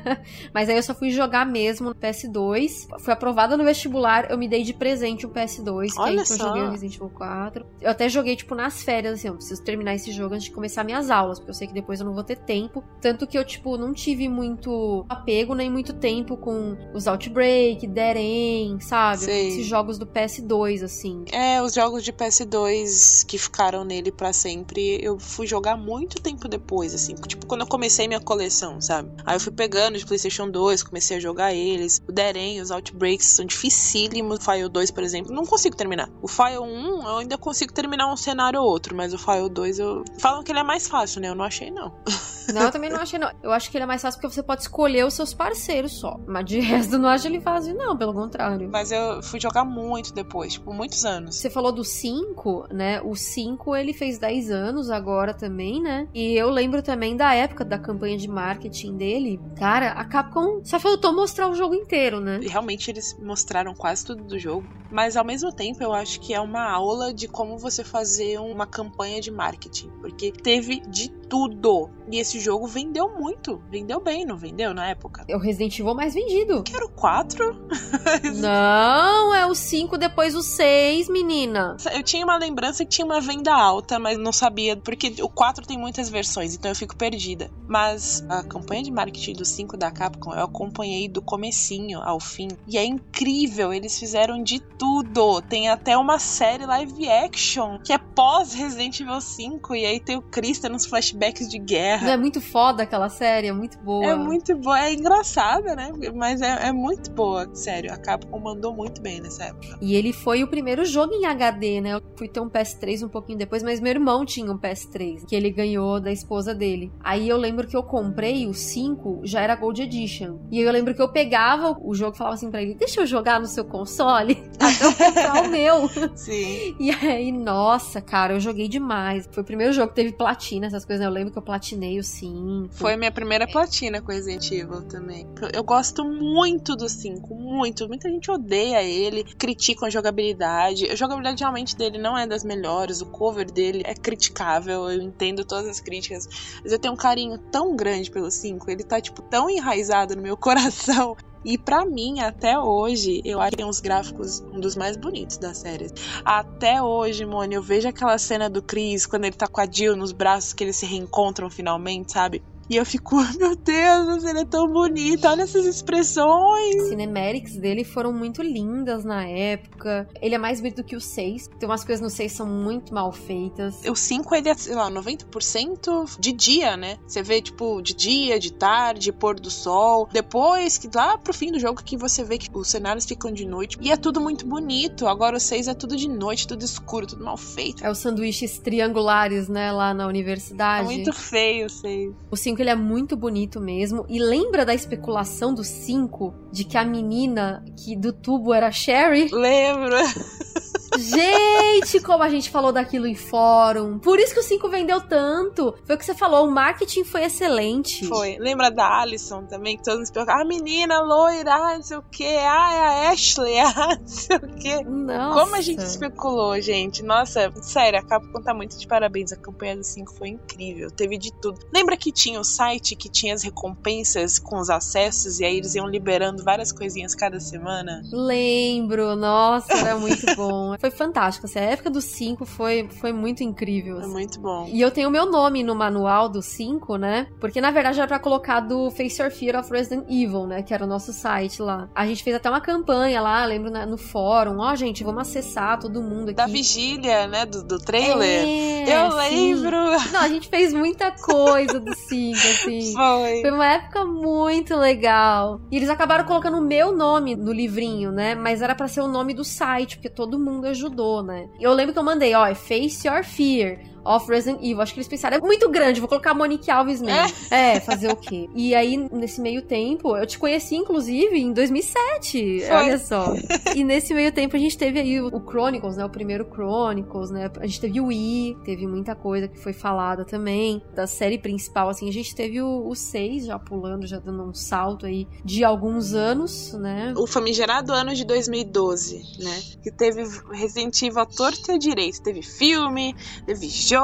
S2: mas aí eu só fui jogar mesmo no PS2. Fui aprovada no vestibular, eu me dei de presente o PS2, que
S3: Olha
S2: aí que eu joguei o Resident Evil 4. Eu até joguei, tipo, nas férias, assim, eu preciso terminar esse jogo antes de começar minhas aulas, porque eu sei que depois eu não vou ter tempo. Tanto que eu, tipo, não tive muito apego, nem muito tempo com os Outbreak, Dead End, sabe?
S3: Sei.
S2: Esses jogos do PS2, assim.
S3: É, os jogos de PS2 que ficaram nele pra sempre, eu fui jogar muito tempo depois, assim. Tipo, quando eu comecei minha coleção, sabe? Aí eu fui pegando de PlayStation 2, comecei a jogar eles. O Deren, os Outbreaks são dificílimos. O File 2, por exemplo, não consigo terminar. O File 1, eu ainda consigo terminar um cenário ou outro, mas o File 2, eu. Falam que ele é mais fácil, né? Eu não achei, não.
S2: Não, eu também não achei, não. Eu acho que ele é mais fácil porque você pode escolher os seus parceiros só. Mas de resto, eu não acho ele fácil, não, pelo contrário.
S3: Mas eu fui jogar muito depois, tipo, muitos anos.
S2: Você falou do 5, né? O 5 ele fez 10 anos agora também, né? E eu lembro também da época da campanha de marketing dele. Cara, a Capcom só faltou mostrar o jogo inteiro, né?
S3: E Realmente eles mostraram quase tudo do jogo, mas ao mesmo tempo eu acho que é uma aula de como você fazer uma campanha de marketing, porque teve de tudo. E esse jogo vendeu muito, vendeu bem, não vendeu na época?
S2: É o Resident Evil mais vendido.
S3: Que era o 4?
S2: Não, é o 5 depois o 6, menina.
S3: Eu tinha uma lembrança que tinha uma venda alta, mas não sabia, porque o 4 tem muitas versões, então eu fico perdida. Mas a campanha de marketing do 5 da Capcom eu acompanhei do comecinho ao fim, e é incrível, eles fizeram de tudo. Tem até uma série live action que é pós Resident Evil 5 e aí tem o Krista nos flashbacks de guerra.
S2: É muito foda aquela série, é muito boa.
S3: É muito boa, é engraçada, né? Mas é, é muito boa, sério. A Capcom mandou muito bem nessa época.
S2: E ele foi o primeiro jogo em HD, né? Eu fui ter um PS3 um pouquinho depois, mas meu irmão tinha um PS3, que ele ganhou da esposa dele. Aí eu lembro que eu comprei o 5, já era Gold Edition. E eu lembro que eu pegava o jogo e falava assim pra ele: Deixa eu jogar no seu console até eu comprar o meu.
S3: Sim.
S2: E aí, nossa, cara, eu joguei demais. Foi o primeiro jogo que teve platina, essas coisas, né? Eu lembro que eu platinei o 5.
S3: Foi minha primeira platina com Resident Evil também. Eu gosto muito do 5, muito. Muita gente odeia ele, critica a jogabilidade. A jogabilidade realmente dele não é das melhores, o cover dele é criticável, eu entendo todas as críticas. Mas eu tenho um carinho tão grande pelo 5, ele tá, tipo, tão enraizado no meu coração. E pra mim, até hoje, eu acho que tem uns gráficos um dos mais bonitos da série. Até hoje, Mônica, eu vejo aquela cena do Chris quando ele tá com a Jill nos braços, que eles se reencontram finalmente, sabe? E eu fico, meu Deus, ele é tão bonito, olha essas expressões.
S2: As cinematics dele foram muito lindas na época. Ele é mais bonito que o 6. Tem umas coisas no 6 são muito mal feitas.
S3: O 5, ele é, sei lá, 90% de dia, né? Você vê, tipo, de dia, de tarde, pôr do sol. Depois, que lá pro fim do jogo, que você vê que os cenários ficam de noite. E é tudo muito bonito. Agora o 6 é tudo de noite, tudo escuro, tudo mal feito.
S2: É os sanduíches triangulares, né, lá na
S3: É
S2: universidade.
S3: muito feio o 6.
S2: O 5 ele é muito bonito mesmo. E lembra da especulação do 5 de que a menina que do tubo era a Sherry?
S3: Lembro.
S2: Gente, como a gente falou daquilo em fórum. Por isso que o 5 vendeu tanto. Foi o que você falou, o marketing foi excelente.
S3: Foi. Lembra da Alison também, que todos nos perguntavam, a menina loira, ah, não sei o que, ah, é a Ashley, ah, não sei o que.
S2: Nossa.
S3: Como a gente especulou, gente. Nossa, sério, a Capcom tá muito de parabéns. A campanha do 5 foi incrível. Teve de tudo. Lembra que tinha o site que tinha as recompensas com os acessos e aí eles iam liberando várias coisinhas cada semana?
S2: Lembro, nossa, era muito bom. Foi fantástico. Assim, a época do 5 foi, foi muito incrível.
S3: Foi
S2: assim.
S3: muito bom.
S2: E eu tenho o meu nome no manual do 5, né? Porque na verdade era pra colocar do Face Your Fear of Resident Evil, né? Que era o nosso site lá. A gente fez até uma campanha lá, lembro na- no fórum. Ó, gente, vamos acessar todo mundo aqui.
S3: Da vigília, né? Do, do trailer.
S2: É,
S3: Eu
S2: sim.
S3: lembro.
S2: Não, a gente fez muita coisa do 5, assim.
S3: Foi.
S2: Foi uma época muito legal. E eles acabaram colocando o meu nome no livrinho, né? Mas era pra ser o nome do site, porque todo mundo ajudou, né? Eu lembro que eu mandei, ó, Face Your Fear of Resident Evil. Acho que eles pensaram, é muito grande, vou colocar a Monique Alves mesmo. É, fazer o quê? E aí, nesse meio tempo, eu te conheci, inclusive, em 2007.
S3: Foi.
S2: Olha só. e nesse meio tempo a gente teve aí o, Chronicles, né? O primeiro Chronicles, né? A gente teve o Wii, teve muita coisa que foi falada também. Da série principal, assim, a gente teve o 6 já pulando, já dando um salto aí de alguns anos, né?
S3: O famigerado ano de 2012, né? Que teve Resident Evil à torta e à direita. Teve filme, teve jogo.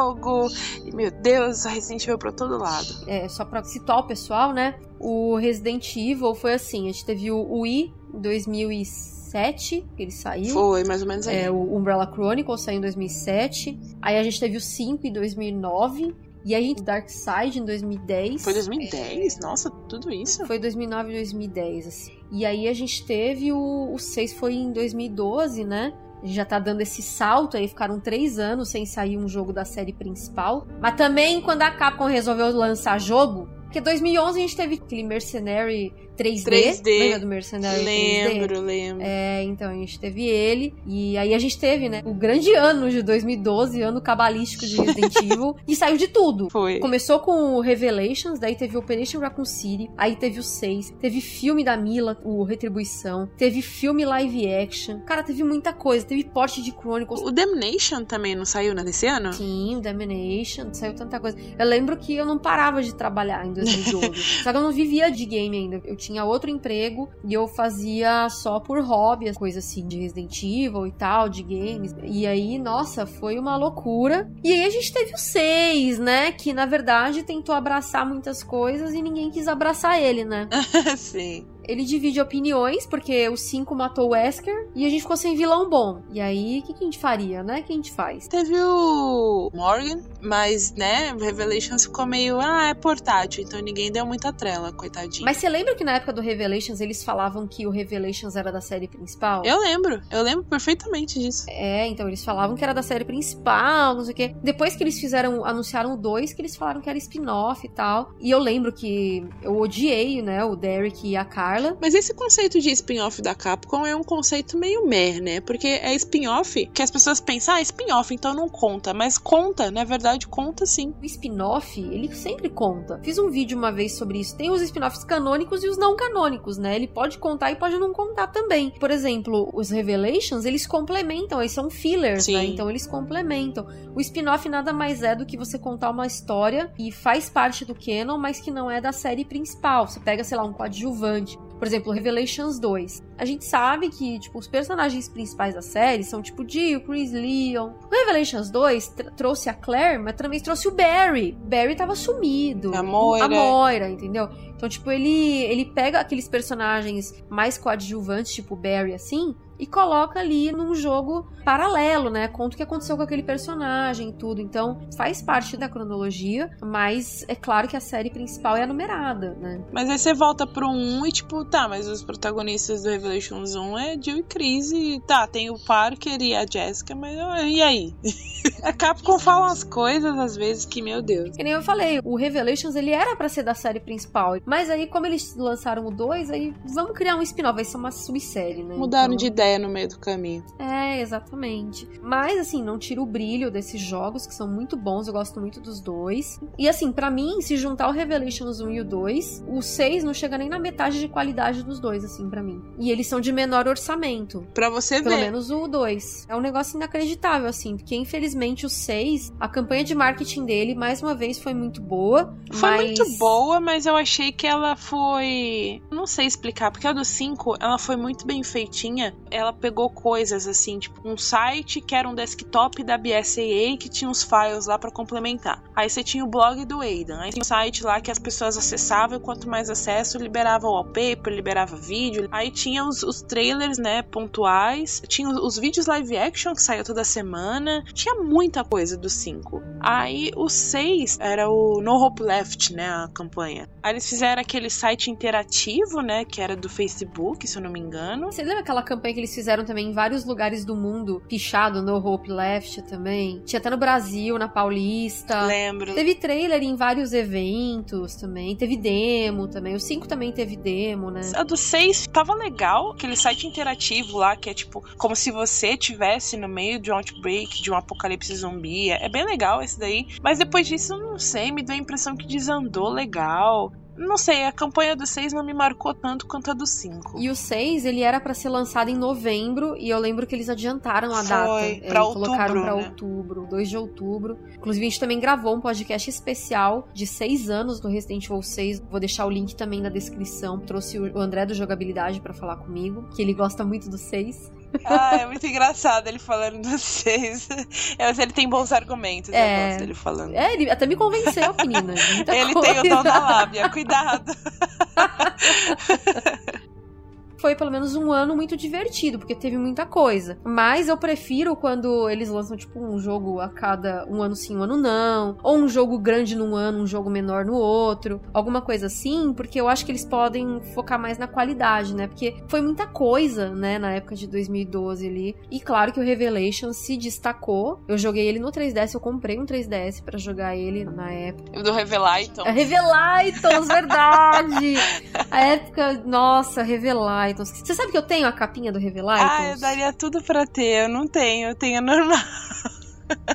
S3: E, meu Deus, a Resident Evil pra todo lado.
S2: É, só pra situar o pessoal, né? O Resident Evil foi assim: a gente teve o Wii em 2007, que ele saiu.
S3: Foi, mais ou menos aí.
S2: É, o Umbrella Chronicles saiu em 2007. Aí a gente teve o 5 em 2009. E aí Dark Side em 2010.
S3: Foi 2010? Nossa, tudo isso?
S2: Foi 2009 e 2010, assim. E aí a gente teve o, o 6 foi em 2012, né? Já tá dando esse salto aí, ficaram três anos sem sair um jogo da série principal. Mas também quando a Capcom resolveu lançar jogo, porque 2011 a gente teve aquele Mercenary 3D.
S3: 3D.
S2: Lembra do Mercenary 3D?
S3: Lembro, lembro.
S2: É, então a gente teve ele. E aí a gente teve, né? O grande ano de 2012, ano cabalístico de Resident Evil. e saiu de tudo.
S3: Foi.
S2: Começou com o Revelations, daí teve Operation Raccoon City, aí teve o 6, teve filme da Mila, o Retribuição, teve filme live action. Cara, teve muita coisa, teve porte de Chronicles.
S3: O Damnation também não saiu né, nesse ano?
S2: Sim, o Domination, saiu tanta coisa. Eu lembro que eu não parava de trabalhar em 2012. Só que eu não vivia de game ainda. Eu tinha outro emprego e eu fazia só por hobby, as coisas assim, de Resident Evil e tal, de games. E aí, nossa, foi uma loucura. E aí a gente teve o 6, né? Que na verdade tentou abraçar muitas coisas e ninguém quis abraçar ele, né?
S3: Sim.
S2: Ele divide opiniões, porque o 5 matou o Wesker e a gente ficou sem vilão bom. E aí, o que, que a gente faria, né? O que a gente faz?
S3: Teve o Morgan, mas, né, Revelations ficou meio, ah, é portátil, então ninguém deu muita trela, coitadinho.
S2: Mas você lembra que na época do Revelations eles falavam que o Revelations era da série principal?
S3: Eu lembro, eu lembro perfeitamente disso.
S2: É, então eles falavam que era da série principal, não sei o quê. Depois que eles fizeram, anunciaram o 2, que eles falaram que era spin-off e tal. E eu lembro que eu odiei, né, o Derek e a Carla.
S3: Mas esse conceito de spin-off da Capcom é um conceito meio mer, né? Porque é spin-off que as pessoas pensam, ah, spin-off, então não conta. Mas conta, na verdade, conta sim.
S2: O spin-off, ele sempre conta. Fiz um vídeo uma vez sobre isso. Tem os spin-offs canônicos e os não canônicos, né? Ele pode contar e pode não contar também. Por exemplo, os Revelations, eles complementam, eles são fillers,
S3: Sim.
S2: né? Então eles complementam. O spin-off nada mais é do que você contar uma história e faz parte do canon, mas que não é da série principal. Você pega, sei lá, um coadjuvante. Por exemplo, Revelations 2. A gente sabe que, tipo, os personagens principais da série são tipo Jill, Chris Leon. O Revelations 2 tr- trouxe a Claire, mas também trouxe o Barry. Barry tava sumido.
S3: A Moira.
S2: A Moira, entendeu? Então, tipo, ele, ele pega aqueles personagens mais coadjuvantes, tipo Barry, assim, e coloca ali num jogo paralelo, né? Conta o que aconteceu com aquele personagem e tudo. Então, faz parte da cronologia, mas é claro que a série principal é a numerada, né?
S3: Mas aí você volta pro 1 e tipo, tá, mas os protagonistas do Revelations 1 é Jill e Chris e tá, tem o Parker e a Jessica, mas e aí? a Capcom fala umas coisas às vezes que, meu Deus.
S2: Que nem eu falei, o Revelations ele era para ser da série principal, mas aí como eles lançaram o 2, aí vamos criar um spin-off, vai ser uma subsérie, né?
S3: Mudaram então... de ideia no meio do caminho.
S2: É, exatamente. Mas assim, não tira o brilho desses jogos que são muito bons, eu gosto muito dos dois. E assim, para mim, se juntar o Revelations 1 e o 2, o 6 não chega nem na metade de qualidade dos dois assim para mim. E eles são de menor orçamento.
S3: Para você
S2: Pelo
S3: ver.
S2: Pelo menos o 2. É um negócio inacreditável assim, porque infelizmente o 6, a campanha de marketing dele mais uma vez foi muito boa,
S3: foi
S2: mas...
S3: muito boa, mas eu achei que ela foi, não sei explicar, porque a do 5, ela foi muito bem feitinha. Ela pegou coisas assim, tipo um site que era um desktop da BSAA que tinha os files lá para complementar. Aí você tinha o blog do Aidan, aí tinha um site lá que as pessoas acessavam e quanto mais acesso liberava wallpaper, liberava vídeo. Aí tinha os, os trailers, né, pontuais. Tinha os, os vídeos live action que saiu toda semana. Tinha muita coisa do 5. Aí o 6 era o No Hope Left, né, a campanha. Aí eles fizeram aquele site interativo, né, que era do Facebook, se eu não me engano.
S2: Você lembra aquela campanha que eles fizeram também em vários lugares do mundo, pichado no Hope Left também? Tinha até no Brasil, na Paulista.
S3: Lembro.
S2: Teve trailer em vários eventos também, teve demo também. O 5 também teve demo, né?
S3: A do 6 tava legal, aquele site interativo lá, que é tipo, como se você tivesse no meio de um outbreak, de um apocalipse zumbi. É bem legal esse daí. Mas depois disso, não sei, me deu a impressão que desandou legal. Não sei, a campanha do 6 não me marcou tanto quanto a do 5.
S2: E o 6, ele era para ser lançado em novembro, e eu lembro que eles adiantaram a
S3: Foi,
S2: data.
S3: pra
S2: é,
S3: outubro,
S2: colocaram pra
S3: né?
S2: outubro, 2 de outubro. Inclusive, a gente também gravou um podcast especial de 6 anos do Resident Evil 6. Vou deixar o link também na descrição. Trouxe o André do Jogabilidade para falar comigo, que ele gosta muito do 6.
S3: Ah, é muito engraçado ele falando do 6. Mas ele tem bons argumentos, eu
S2: É.
S3: gosto dele falando.
S2: É, ele até me convenceu, menina. de
S3: Ele
S2: coisa.
S3: tem o dom da lábia, cuidado.
S2: foi pelo menos um ano muito divertido, porque teve muita coisa. Mas eu prefiro quando eles lançam, tipo, um jogo a cada um ano sim, um ano não. Ou um jogo grande num ano, um jogo menor no outro. Alguma coisa assim, porque eu acho que eles podem focar mais na qualidade, né? Porque foi muita coisa, né, na época de 2012 ali. E claro que o Revelation se destacou. Eu joguei ele no 3DS, eu comprei um 3DS pra jogar ele na época.
S3: O do Revelar, então.
S2: É Revelaitons, verdade! A época, nossa, Revelaitons. Você sabe que eu tenho a capinha do Revelaitons?
S3: Ah, eu daria tudo pra ter. Eu não tenho, eu tenho a normal.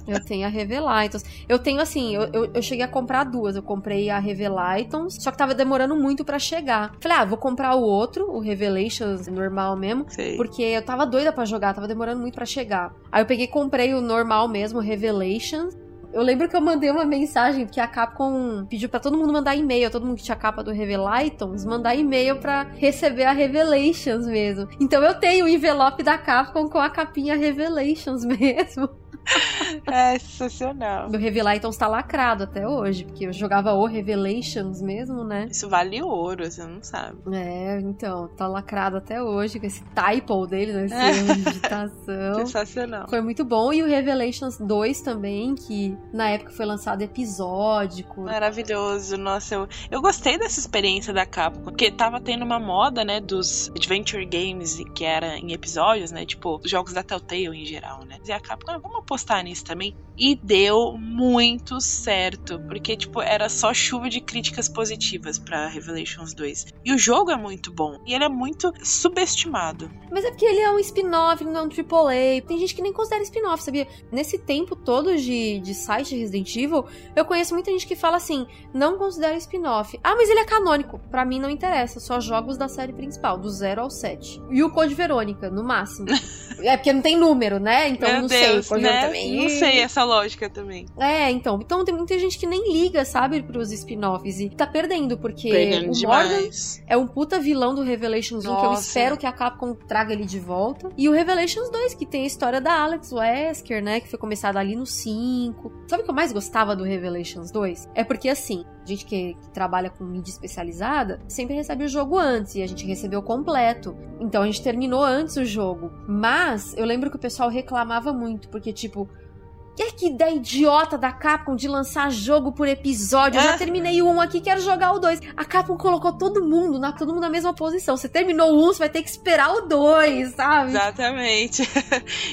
S2: Eu tenho a Revelaitons. Eu tenho assim, eu, eu, eu cheguei a comprar duas. Eu comprei a Revelaitons, só que tava demorando muito pra chegar. Falei, ah, vou comprar o outro, o Revelations normal mesmo.
S3: Sei.
S2: Porque eu tava doida pra jogar, tava demorando muito pra chegar. Aí eu peguei e comprei o normal mesmo, o Revelations. Eu lembro que eu mandei uma mensagem que a Capcom pediu pra todo mundo mandar e-mail, todo mundo que tinha a capa do Revelaitons, mandar e-mail pra receber a Revelations mesmo. Então eu tenho o envelope da Capcom com a capinha Revelations mesmo.
S3: É sensacional.
S2: Meu Revelaitons tá lacrado até hoje, porque eu jogava o Revelations mesmo, né?
S3: Isso vale ouro, você não sabe.
S2: É, então, tá lacrado até hoje com esse typo dele, né? Esse
S3: É.
S2: de digitação.
S3: Sensacional.
S2: Foi muito bom. E o Revelations 2 também, que na época foi lançado episódico.
S3: Maravilhoso, nossa, eu, eu gostei dessa experiência da Capcom, porque tava tendo uma moda, né, dos adventure games que era em episódios, né, tipo, os jogos da Telltale em geral, né. E a Capcom, ah, vamos apostar nisso também. E deu muito certo, porque, tipo, era só chuva de críticas positivas pra Revelations 2. E o jogo é muito bom, e ele é muito subestimado.
S2: Mas é porque ele é um spin-off, não é um AAA. Tem gente que nem considera spin-off, sabia? Nesse tempo todo de, de site Resident Evil, eu conheço muita gente que fala assim, não considera spin-off. Ah, mas ele é canônico. Pra mim não interessa, só jogos da série principal, do 0 ao 7. E o Code Verônica, no máximo. é porque não tem número, né? Então
S3: Meu
S2: não
S3: Deus,
S2: sei. Code
S3: né? Também não sei essa lógica também.
S2: É, então. Então tem muita gente que nem liga, sabe, pros spin-offs. E tá perdendo, porque
S3: Perdendo
S2: o
S3: demais.
S2: Morgan é um puta vilão do Revelations 1, que eu
S3: Nossa.
S2: espero que a Capcom traga ele de volta. E o Revelations 2, que tem a história da Alex Wesker, né, que foi começada ali no 5. Sabe o que eu mais gostava do Revelations 2? É porque, assim, a gente que, que trabalha com mídia especializada sempre recebe o jogo antes, e a gente recebeu completo. Então a gente terminou antes o jogo. Mas eu lembro que o pessoal reclamava muito, porque, tipo, بوک que que ideia idiota da Capcom de lançar jogo por episódio? Eu já
S3: É.
S2: terminei um aqui, quero jogar o dois. A Capcom colocou todo mundo, na, todo mundo na mesma posição. Você terminou um, você vai ter que esperar o dois, sabe?
S3: Exatamente.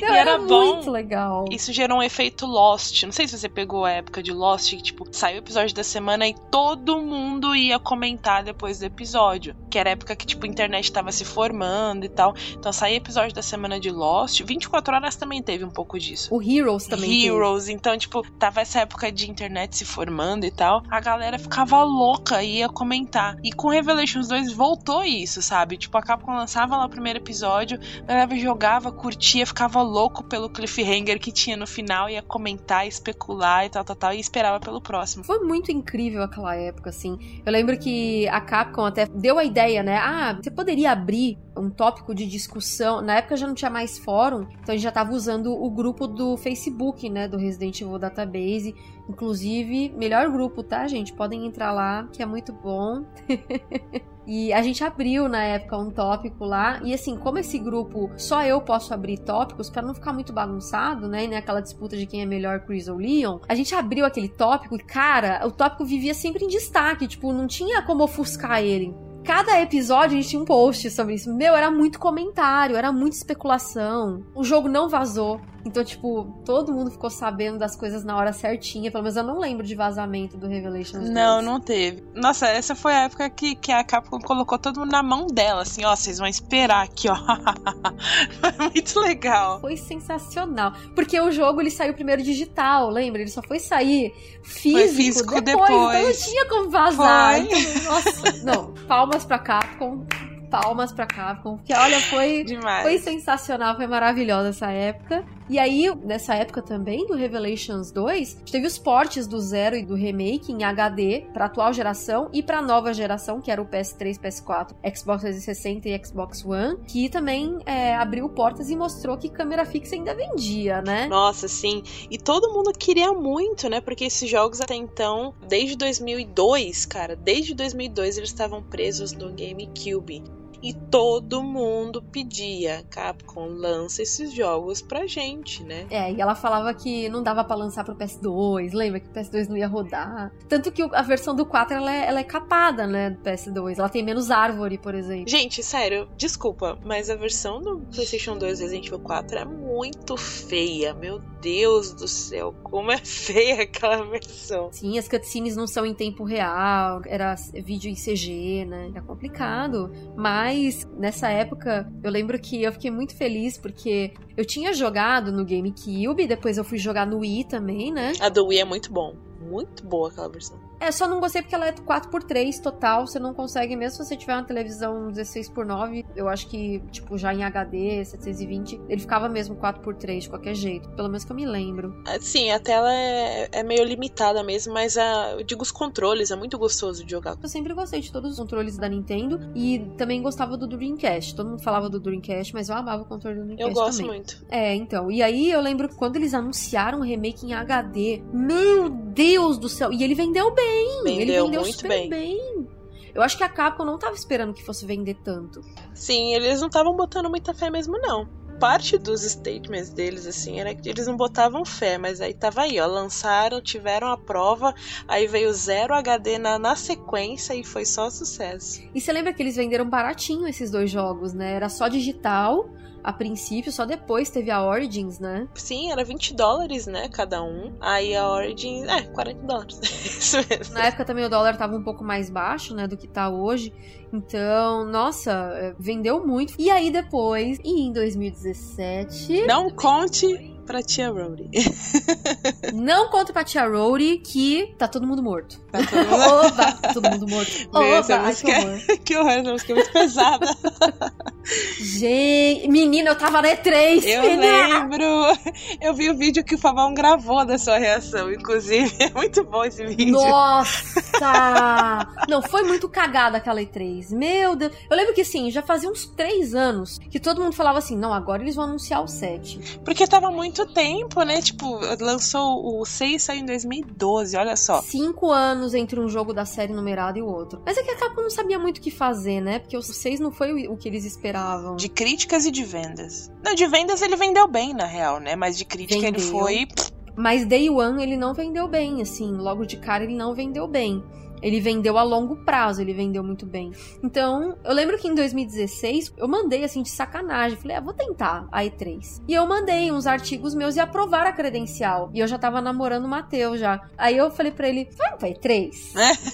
S2: Meu,
S3: e era bom.
S2: muito legal.
S3: Isso gerou um efeito Lost. Não sei se você pegou a época de Lost, que, tipo, saiu o episódio da semana e todo mundo ia comentar depois do episódio. Que era a época que, tipo, a internet tava se formando e tal. Então saiu o episódio da semana de Lost. 24 horas também teve um pouco disso.
S2: O Heroes também teve.
S3: Heroes, então, tipo, tava essa época de internet se formando e tal. A galera ficava louca e ia comentar. E com Revelations 2 voltou isso, sabe? Tipo, a Capcom lançava lá o primeiro episódio, a galera jogava, curtia, ficava louco pelo cliffhanger que tinha no final, ia comentar, especular e tal, tal, tal, e esperava pelo próximo.
S2: Foi muito incrível aquela época, assim. Eu lembro que a Capcom até deu a ideia, né? Ah, você poderia abrir um tópico de discussão. Na época já não tinha mais fórum, então a gente já tava usando o grupo do Facebook, né? Do Resident Evil Database. Inclusive, melhor grupo, tá, gente? Podem entrar lá, que é muito bom. E a gente abriu na época um tópico lá, e assim, como esse grupo só eu posso abrir tópicos pra não ficar muito bagunçado, né? E nem aquela disputa de quem é melhor Chris ou Leon, a gente abriu aquele tópico e, cara, o tópico vivia sempre em destaque, tipo, não tinha como ofuscar ele. Cada episódio a gente tinha um post sobre isso. Meu, era muito comentário, era muita especulação. O jogo não vazou. Então, tipo, todo mundo ficou sabendo das coisas na hora certinha. Pelo menos eu não lembro de vazamento do Revelations 2.
S3: Não, não teve. Nossa, essa foi a época que, que a Capcom colocou todo mundo na mão dela, assim, ó, vocês vão esperar aqui, ó. foi muito legal.
S2: Foi sensacional. Porque o jogo ele saiu primeiro digital, lembra? Ele só foi sair físico,
S3: Foi físico
S2: depois, Então não
S3: depois.
S2: tinha como vazar. Então, nossa, não. Palmas pra Capcom. Palmas pra Capcom. Porque olha, foi.
S3: Demais.
S2: Foi sensacional, foi maravilhosa essa época. E aí, nessa época também do Revelations 2, a gente teve os portes do Zero e do Remake em HD pra atual geração e pra nova geração, que era o PS3, PS4, Xbox 360 e Xbox One, que também é, abriu portas e mostrou que câmera fixa ainda vendia, né?
S3: Nossa, sim. E todo mundo queria muito, né? Porque esses jogos até então, desde 2002, cara, desde 2002 eles estavam presos no GameCube. E todo mundo pedia, Capcom, lança esses jogos pra gente, né?
S2: É, e ela falava que não dava pra lançar pro PS2, lembra que o PS2 não ia rodar. Tanto que a versão do 4 ela é, ela é capada, né, do PS2. Ela tem menos árvore, por exemplo.
S3: Gente, sério, desculpa, mas a versão do PlayStation 2 Resident Evil 4 é muito feia. Meu Deus do céu, como é feia aquela versão.
S2: Sim, as cutscenes não são em tempo real, era vídeo em CG, né? Era complicado. Mas nessa época, eu lembro que eu fiquei muito feliz porque eu tinha jogado no GameCube, depois eu fui jogar no Wii também, né?
S3: A do Wii é muito bom. Muito boa aquela versão.
S2: É, só não gostei porque ela é 4x3 total, você não consegue, mesmo se você tiver uma televisão 16x9, eu acho que, tipo, já em HD, 720, ele ficava mesmo 4x3 de qualquer jeito, pelo menos que eu me lembro.
S3: Ah, Sim, a tela é, é meio limitada mesmo, mas a, eu digo os controles, é muito gostoso de jogar.
S2: Eu sempre gostei de todos os controles da Nintendo e também gostava do Dreamcast. Todo mundo falava do Dreamcast, mas eu amava o controle do Dreamcast
S3: Eu gosto
S2: também.
S3: muito.
S2: É, então. E aí eu lembro que quando eles anunciaram o remake em HD, meu Deus do céu! E ele vendeu bem! Ele
S3: Vendeu
S2: vendeu
S3: muito
S2: super
S3: bem.
S2: Eu acho que a Capcom não tava esperando que fosse vender tanto.
S3: Sim, eles não estavam botando muita fé mesmo, não. Parte dos statements deles, assim, era que eles não botavam fé, mas aí tava aí, ó. Lançaram, tiveram a prova, aí veio zero HD na, na sequência e foi só sucesso.
S2: E você lembra que eles venderam baratinho esses dois jogos, né? Era só digital a princípio, só depois teve a Origins, né?
S3: Sim, era 20 dólares, né, cada um. Aí a Origin, é, 40 dólares. Isso mesmo.
S2: Na época também o dólar tava um pouco mais baixo, né, do que tá hoje. Então, nossa, é, vendeu muito. E aí depois, em 2017,
S3: Não conte pra tia Rhodey.
S2: Não conta pra tia Rhodey que tá todo mundo morto.
S3: Tá todo mundo...
S2: Oba, tá todo mundo morto.
S3: Meu, essa
S2: Oba, ai, que
S3: música-
S2: horror.
S3: que horror, essa música é muito pesada.
S2: Gente, menina, eu tava na E3.
S3: Eu
S2: menina.
S3: lembro. Eu vi o vídeo que o Fabão gravou da sua reação, inclusive. É muito bom esse vídeo.
S2: Nossa! Não, foi muito cagada aquela E3. Meu Deus. Eu lembro que assim, já fazia uns três anos que todo mundo falava assim: não, agora eles vão anunciar o 7.
S3: Porque tava muito tempo, né? Tipo, lançou o 6 saiu em 2012, olha só.
S2: Cinco anos entre um jogo da série numerada e o outro. Mas é que a Capcom não sabia muito o que fazer, né? Porque o 6 não foi o que eles esperavam.
S3: De críticas e de vendas. Não, de vendas ele vendeu bem, na real, né? Mas de crítica ele
S2: Vendeu.
S3: foi.
S2: Mas Day One ele não vendeu bem, assim, logo de cara ele não vendeu bem. Ele vendeu a longo prazo, ele vendeu muito bem. Então, eu lembro que em 2016 eu mandei assim de sacanagem, falei, ah, vou tentar a E3. E eu mandei uns artigos meus e aprovaram a credencial. E eu já tava namorando o Matheus já. Aí eu falei pra ele, vai pra E3?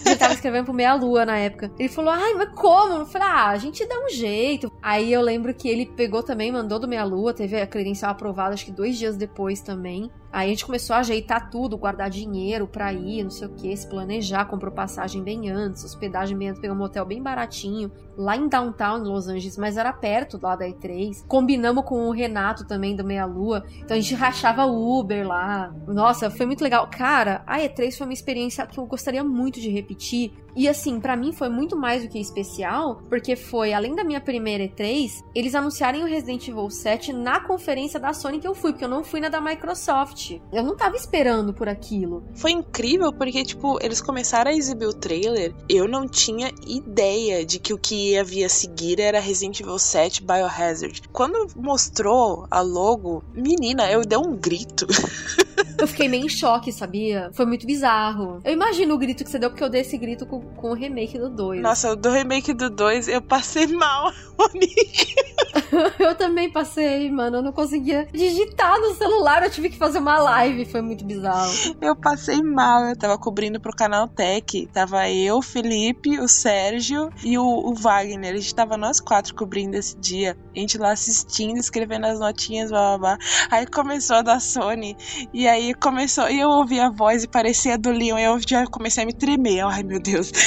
S2: Ele tava escrevendo pro Meia Lua na época. Ele falou, ai, mas como? Eu falei, ah, a gente dá um jeito. Aí eu lembro que ele pegou também, mandou do Meia Lua, teve a credencial aprovada, acho que dois dias depois também. Aí a gente começou a ajeitar tudo, guardar dinheiro pra ir, não sei o que, se planejar, comprou passagem bem antes, hospedagem bem antes, pegou um hotel bem baratinho, lá em downtown, em Los Angeles, mas era perto lá da E3. Combinamos com o Renato também, do Meia Lua, então a gente rachava Uber lá. Nossa, foi muito legal. Cara, a E3 foi uma experiência que eu gostaria muito de repetir. E assim, pra mim foi muito mais do que especial, porque foi, além da minha primeira E3, eles anunciarem o Resident Evil 7 na conferência da Sony que eu fui, porque eu não fui na da Microsoft. Eu não tava esperando por aquilo.
S3: Foi incrível porque, tipo, eles começaram a exibir o trailer. Eu não tinha ideia de que o que ia vir a seguir era Resident Evil 7 Biohazard. Quando mostrou a logo, menina, eu dei um grito.
S2: Eu fiquei meio em choque, sabia? Foi muito bizarro. Eu imagino o grito que você deu, porque eu dei esse grito com, com o remake do 2.
S3: Nossa, do remake do 2 eu passei mal, Monique.
S2: Eu também passei, mano. Eu não conseguia digitar no celular. Eu tive que fazer uma live. Foi muito bizarro.
S3: Eu passei mal. Eu tava cobrindo pro canal Tech. Tava eu, o Felipe, o Sérgio e o, o Wagner. A gente tava nós quatro cobrindo esse dia. A gente lá assistindo, escrevendo as notinhas, blá blá blá. Aí começou a da Sony. E aí começou. E eu ouvi a voz e parecia do Leon. E eu já comecei a me tremer. Ai, meu Deus.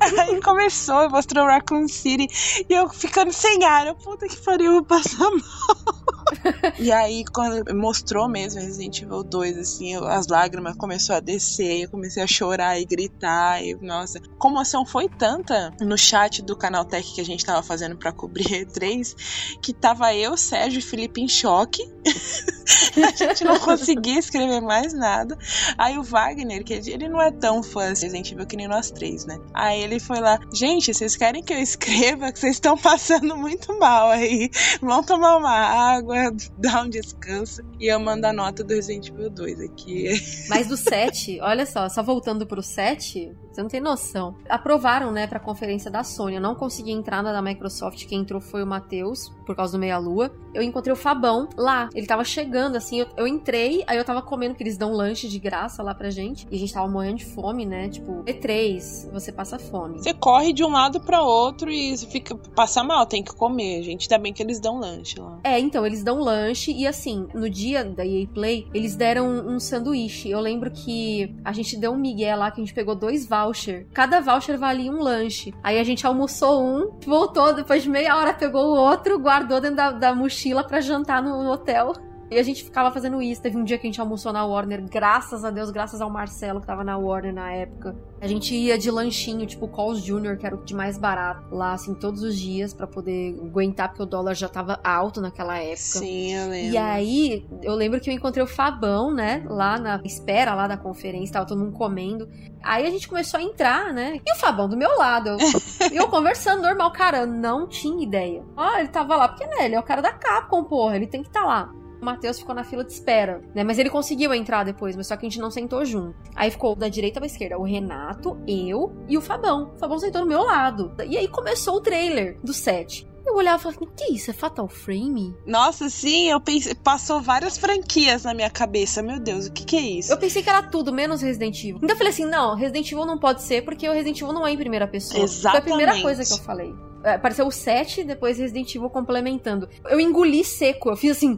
S3: Aí começou, mostrou Raccoon City e eu ficando sem ar. Eu, puta que pariu, eu vou passar mal. e aí, quando mostrou mesmo Resident Evil 2, assim, as lágrimas começaram a descer, eu comecei a chorar e gritar. E, nossa, como a ação foi tanta no chat do canal Tech que a gente tava fazendo pra cobrir E3, que tava eu, Sérgio e Felipe em choque. a gente não conseguia escrever mais nada. Aí o Wagner, que ele não é tão fã de Resident Evil que nem nós três, né? Aí ele foi lá, gente, vocês querem que eu escreva que vocês estão passando muito mal aí. Vão tomar uma água, dar um descanso. E eu mando a nota do Resident Evil 2 aqui.
S2: Mas do 7, olha só, só voltando pro 7, você não tem noção. Aprovaram, né, pra conferência da Sony. Eu não consegui entrar na da Microsoft. Quem entrou foi o Matheus, por causa do Meia Lua. Eu encontrei o Fabão lá. Ele tava chegando, assim. Eu, eu entrei, aí eu tava comendo, que eles dão lanche de graça lá pra gente. E a gente tava morrendo de fome, né? Tipo, E3, você passa fome.
S3: Você corre de um lado para outro e fica passa mal, tem que comer, gente. Ainda bem que eles dão lanche lá.
S2: É, então, eles dão lanche e assim, no dia da EA Play, eles deram um sanduíche. Eu lembro que a gente deu um migué lá, que a gente pegou dois voucher. Cada voucher valia um lanche. Aí a gente almoçou um, voltou, depois de meia hora pegou o outro, guardou dentro da, da mochila pra jantar no hotel. E a gente ficava fazendo isso. Teve um dia que a gente almoçou na Warner, graças a Deus, graças ao Marcelo que tava na Warner na época. A gente ia de lanchinho, tipo Calls Jr., que era o de mais barato, lá, assim, todos os dias, pra poder aguentar, porque o dólar já tava alto naquela época.
S3: Sim, eu lembro.
S2: E aí, eu lembro que eu encontrei o Fabão, né? Lá na espera lá da conferência, tava todo mundo comendo. Aí a gente começou a entrar, né? E o Fabão do meu lado. Eu, e eu conversando normal, cara, eu não tinha ideia. Ó, ele tava lá, porque né, ele é o cara da Capcom, porra, ele tem que estar tá lá. O Matheus ficou na fila de espera, né? Mas ele conseguiu entrar depois, mas só que a gente não sentou junto. Aí ficou da direita pra esquerda o Renato, eu e o Fabão. O Fabão sentou no meu lado. E aí começou o trailer do set. Eu olhava e falava, que isso? É Fatal Frame?
S3: Nossa, sim, eu pensei, passou várias franquias na minha cabeça. Meu Deus, o que que é isso?
S2: Eu pensei que era tudo, menos Resident Evil. Então eu falei assim, não, Resident Evil não pode ser porque o Resident Evil não é em primeira pessoa. Foi a primeira
S3: Exatamente.
S2: coisa que eu falei. Apareceu o 7, depois Resident Evil complementando. Eu engoli seco, eu fiz assim.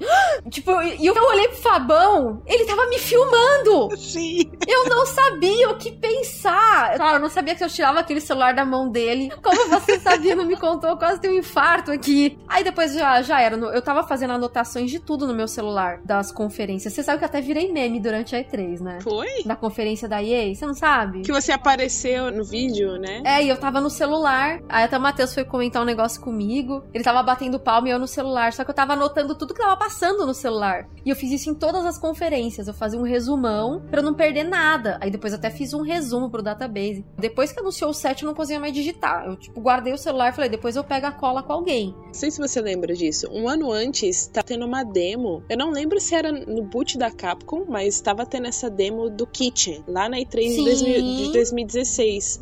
S2: tipo, e eu olhei pro Fabão, ele tava me filmando!
S3: Sim.
S2: Eu não sabia o que pensar. Claro, eu não sabia que eu tirava aquele celular da mão dele. Como você sabia, não me contou, eu quase tenho um infarto aqui. Aí depois já, já era. Eu tava fazendo anotações de tudo no meu celular, das conferências. Você sabe que eu até virei meme durante a E3, né?
S3: Foi?
S2: Na conferência da EA, você não sabe?
S3: Que você apareceu no vídeo, né?
S2: É, e eu tava no celular. Aí até o Matheus foi comentar um negócio comigo. Ele tava batendo palma e eu no celular. Só que eu tava anotando tudo que tava passando no celular. E eu fiz isso em todas as conferências. Eu fazia um resumão pra eu não perder nada. Aí depois até fiz um resumo pro database. Depois que anunciou o set, eu não conseguia mais digitar. Eu, tipo, guardei o celular e falei, depois eu pego a cola com alguém.
S3: Não sei se você lembra disso. Um ano antes, tá tendo uma demo. Eu não lembro se era no boot da Capcom, mas tava tendo essa demo do Kitchen, lá na E3 de, 2000, de 2016.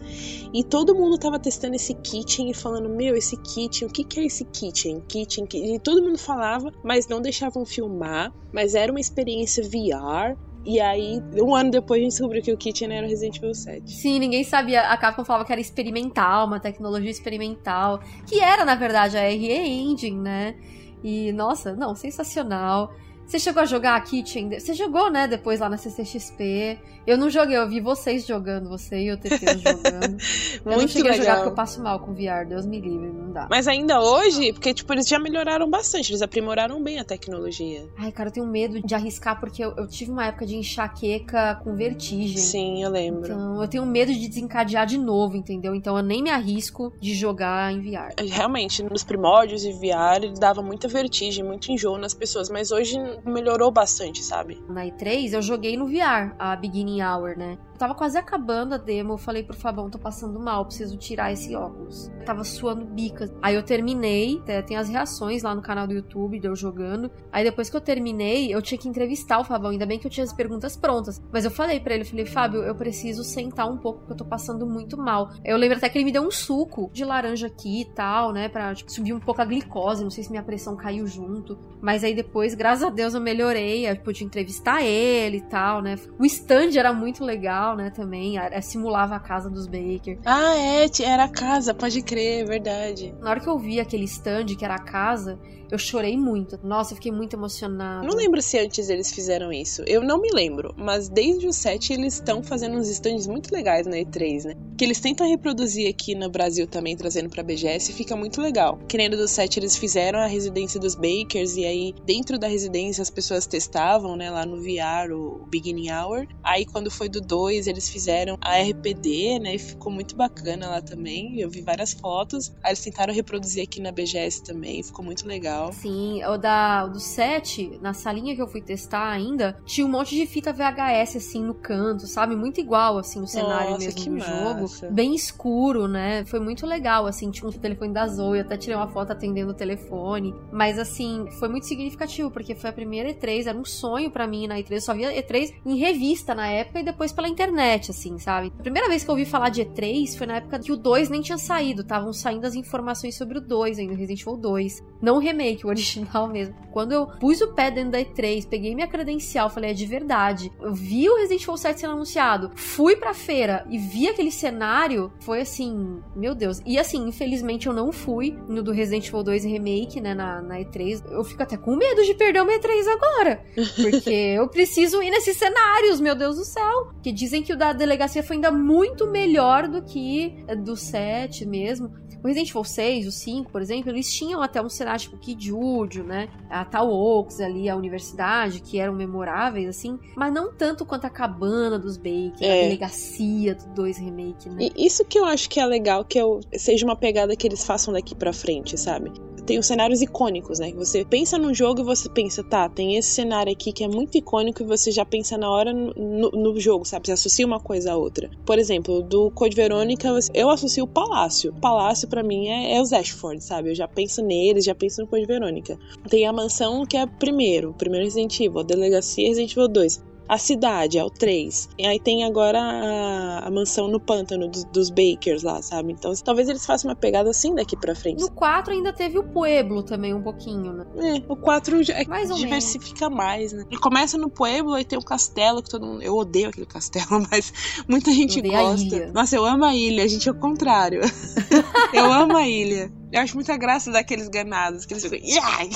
S3: E todo mundo tava testando esse Kitchen e falando, meu, esse Kitchen, o que que é esse Kitchen? Kitchen, Kitchen. E todo mundo falava, mas não deixavam filmar. Mas era uma experiência VR. E aí, um ano depois, a gente descobriu que o Kitchen era Resident Evil 7.
S2: Sim, ninguém sabia. A Capcom falava que era experimental, uma tecnologia experimental. Que era, na verdade, a RE Engine, né? E, nossa, não, sensacional. Você chegou a jogar a Kitchen? Você jogou, né, depois lá na CCXP. Eu não joguei, eu vi vocês jogando, você e o TT jogando. eu não cheguei legal. a jogar porque eu passo mal com VR, Deus me livre, não dá.
S3: Mas ainda hoje, porque, tipo, eles já melhoraram bastante, eles aprimoraram bem a tecnologia.
S2: Ai, cara, eu tenho medo de arriscar porque eu, eu tive uma época de enxaqueca com vertigem.
S3: Sim, eu lembro.
S2: Então, eu tenho medo de desencadear de novo, entendeu? Então eu nem me arrisco de jogar em VR.
S3: Realmente, nos primórdios de VR, ele dava muita vertigem, muito enjoo nas pessoas, mas hoje melhorou bastante, sabe?
S2: Na E3 eu joguei no VR, a Beginning Hour, né? tava quase acabando a demo, eu falei pro Fabão, tô passando mal, preciso tirar esse óculos. Eu tava suando bicas. Aí eu terminei, tem as reações lá no canal do YouTube, de eu jogando. Aí depois que eu terminei, eu tinha que entrevistar o Fabão, ainda bem que eu tinha as perguntas prontas. Mas eu falei para ele, eu falei, Fábio, eu preciso sentar um pouco, porque eu tô passando muito mal. Eu lembro até que ele me deu um suco de laranja aqui e tal, né, pra tipo, subir um pouco a glicose, não sei se minha pressão caiu junto. Mas aí depois, graças a Deus, eu melhorei, eu pude entrevistar ele e tal, né. O stand era muito legal né, também. Simulava a casa dos Baker.
S3: Ah, é, era a casa, pode crer, é verdade.
S2: Na hora que eu vi aquele stand que era a casa, eu chorei muito. Nossa, eu fiquei muito emocionada.
S3: Não lembro se antes eles fizeram isso. Eu não me lembro. Mas desde o 7 eles estão fazendo uns stands muito legais na E3, né? Que eles tentam reproduzir aqui no Brasil também, trazendo pra BGS, e fica muito legal. Que nem do 7 eles fizeram a residência dos Bakers, e aí dentro da residência as pessoas testavam, né, lá no VR, o Beginning Hour. Aí quando foi do 2, eles fizeram a RPD, né, e ficou muito bacana lá também. Eu vi várias fotos. Aí eles tentaram reproduzir aqui na BGS também, ficou muito legal legal.
S2: Sim, o da o do 7, na salinha que eu fui testar ainda, tinha um monte de fita VHS assim no canto, sabe? Muito igual assim no cenário
S3: Nossa,
S2: mesmo do
S3: massa.
S2: jogo. Bem escuro, né? Foi muito legal, assim, tinha um telefone da Zoe, eu até tirei uma foto atendendo o telefone. Mas assim, foi muito significativo, porque foi a primeira E3, era um sonho para mim na E3. Eu só via E3 em revista na época e depois pela internet, assim, sabe? A primeira vez que eu ouvi falar de E3 foi na época que o 2 nem tinha saído, estavam saindo as informações sobre o 2 ainda, Resident Evil 2. Não o remake remake, o original mesmo. Quando eu pus o pé dentro da E3, peguei minha credencial, falei, é de verdade. Eu vi o Resident Evil 7 sendo anunciado, fui pra feira e vi aquele cenário, foi assim, meu Deus. E assim, infelizmente eu não fui no do Resident Evil 2 Remake, né, na, na E3. Eu fico até com medo de perder uma E3 agora. Porque eu preciso ir nesses cenários, meu Deus do céu. Que dizem que o da delegacia foi ainda muito melhor do que do 7 mesmo. O Resident Evil 6, o 5, por exemplo, eles tinham até um cenário tipo Kijúdio, né? A Tal Oaks ali, a universidade, que eram memoráveis, assim, mas não tanto quanto a cabana dos Baker, é. a delegacia do 2 Remake, né?
S3: E isso que eu acho que é legal, que eu, seja uma pegada que eles façam daqui pra frente, sabe? Tem os cenários icônicos, né? Você pensa num jogo e você pensa, tá, tem esse cenário aqui que é muito icônico e você já pensa na hora no, no, no jogo, sabe? Você associa uma coisa a outra. Por exemplo, do Code Verônica, eu associo o Palácio. O Palácio para mim é, é os Ashford, sabe? Eu já penso neles, já penso no Code Verônica. Tem a mansão que é primeiro, primeiro Resident Evil, a delegacia Resident Evil 2 a cidade, é o 3. E aí tem agora a, a mansão no pântano dos, dos, Bakers lá, sabe? Então talvez eles façam uma pegada assim daqui pra frente.
S2: No 4 ainda teve o Pueblo também, um pouquinho, né?
S3: É, o 4 é, mais diversifica mais, né? Ele começa no Pueblo e tem o castelo que todo mundo. Eu odeio aquele castelo, mas muita gente gosta. Nossa, eu amo a ilha, a gente é o contrário. eu amo a ilha. Eu acho muita graça daqueles ganados, que eles ficam. Yai!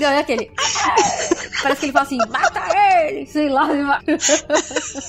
S2: Não, é aquele. Parece que ele fala assim, mata ele! Sei lá.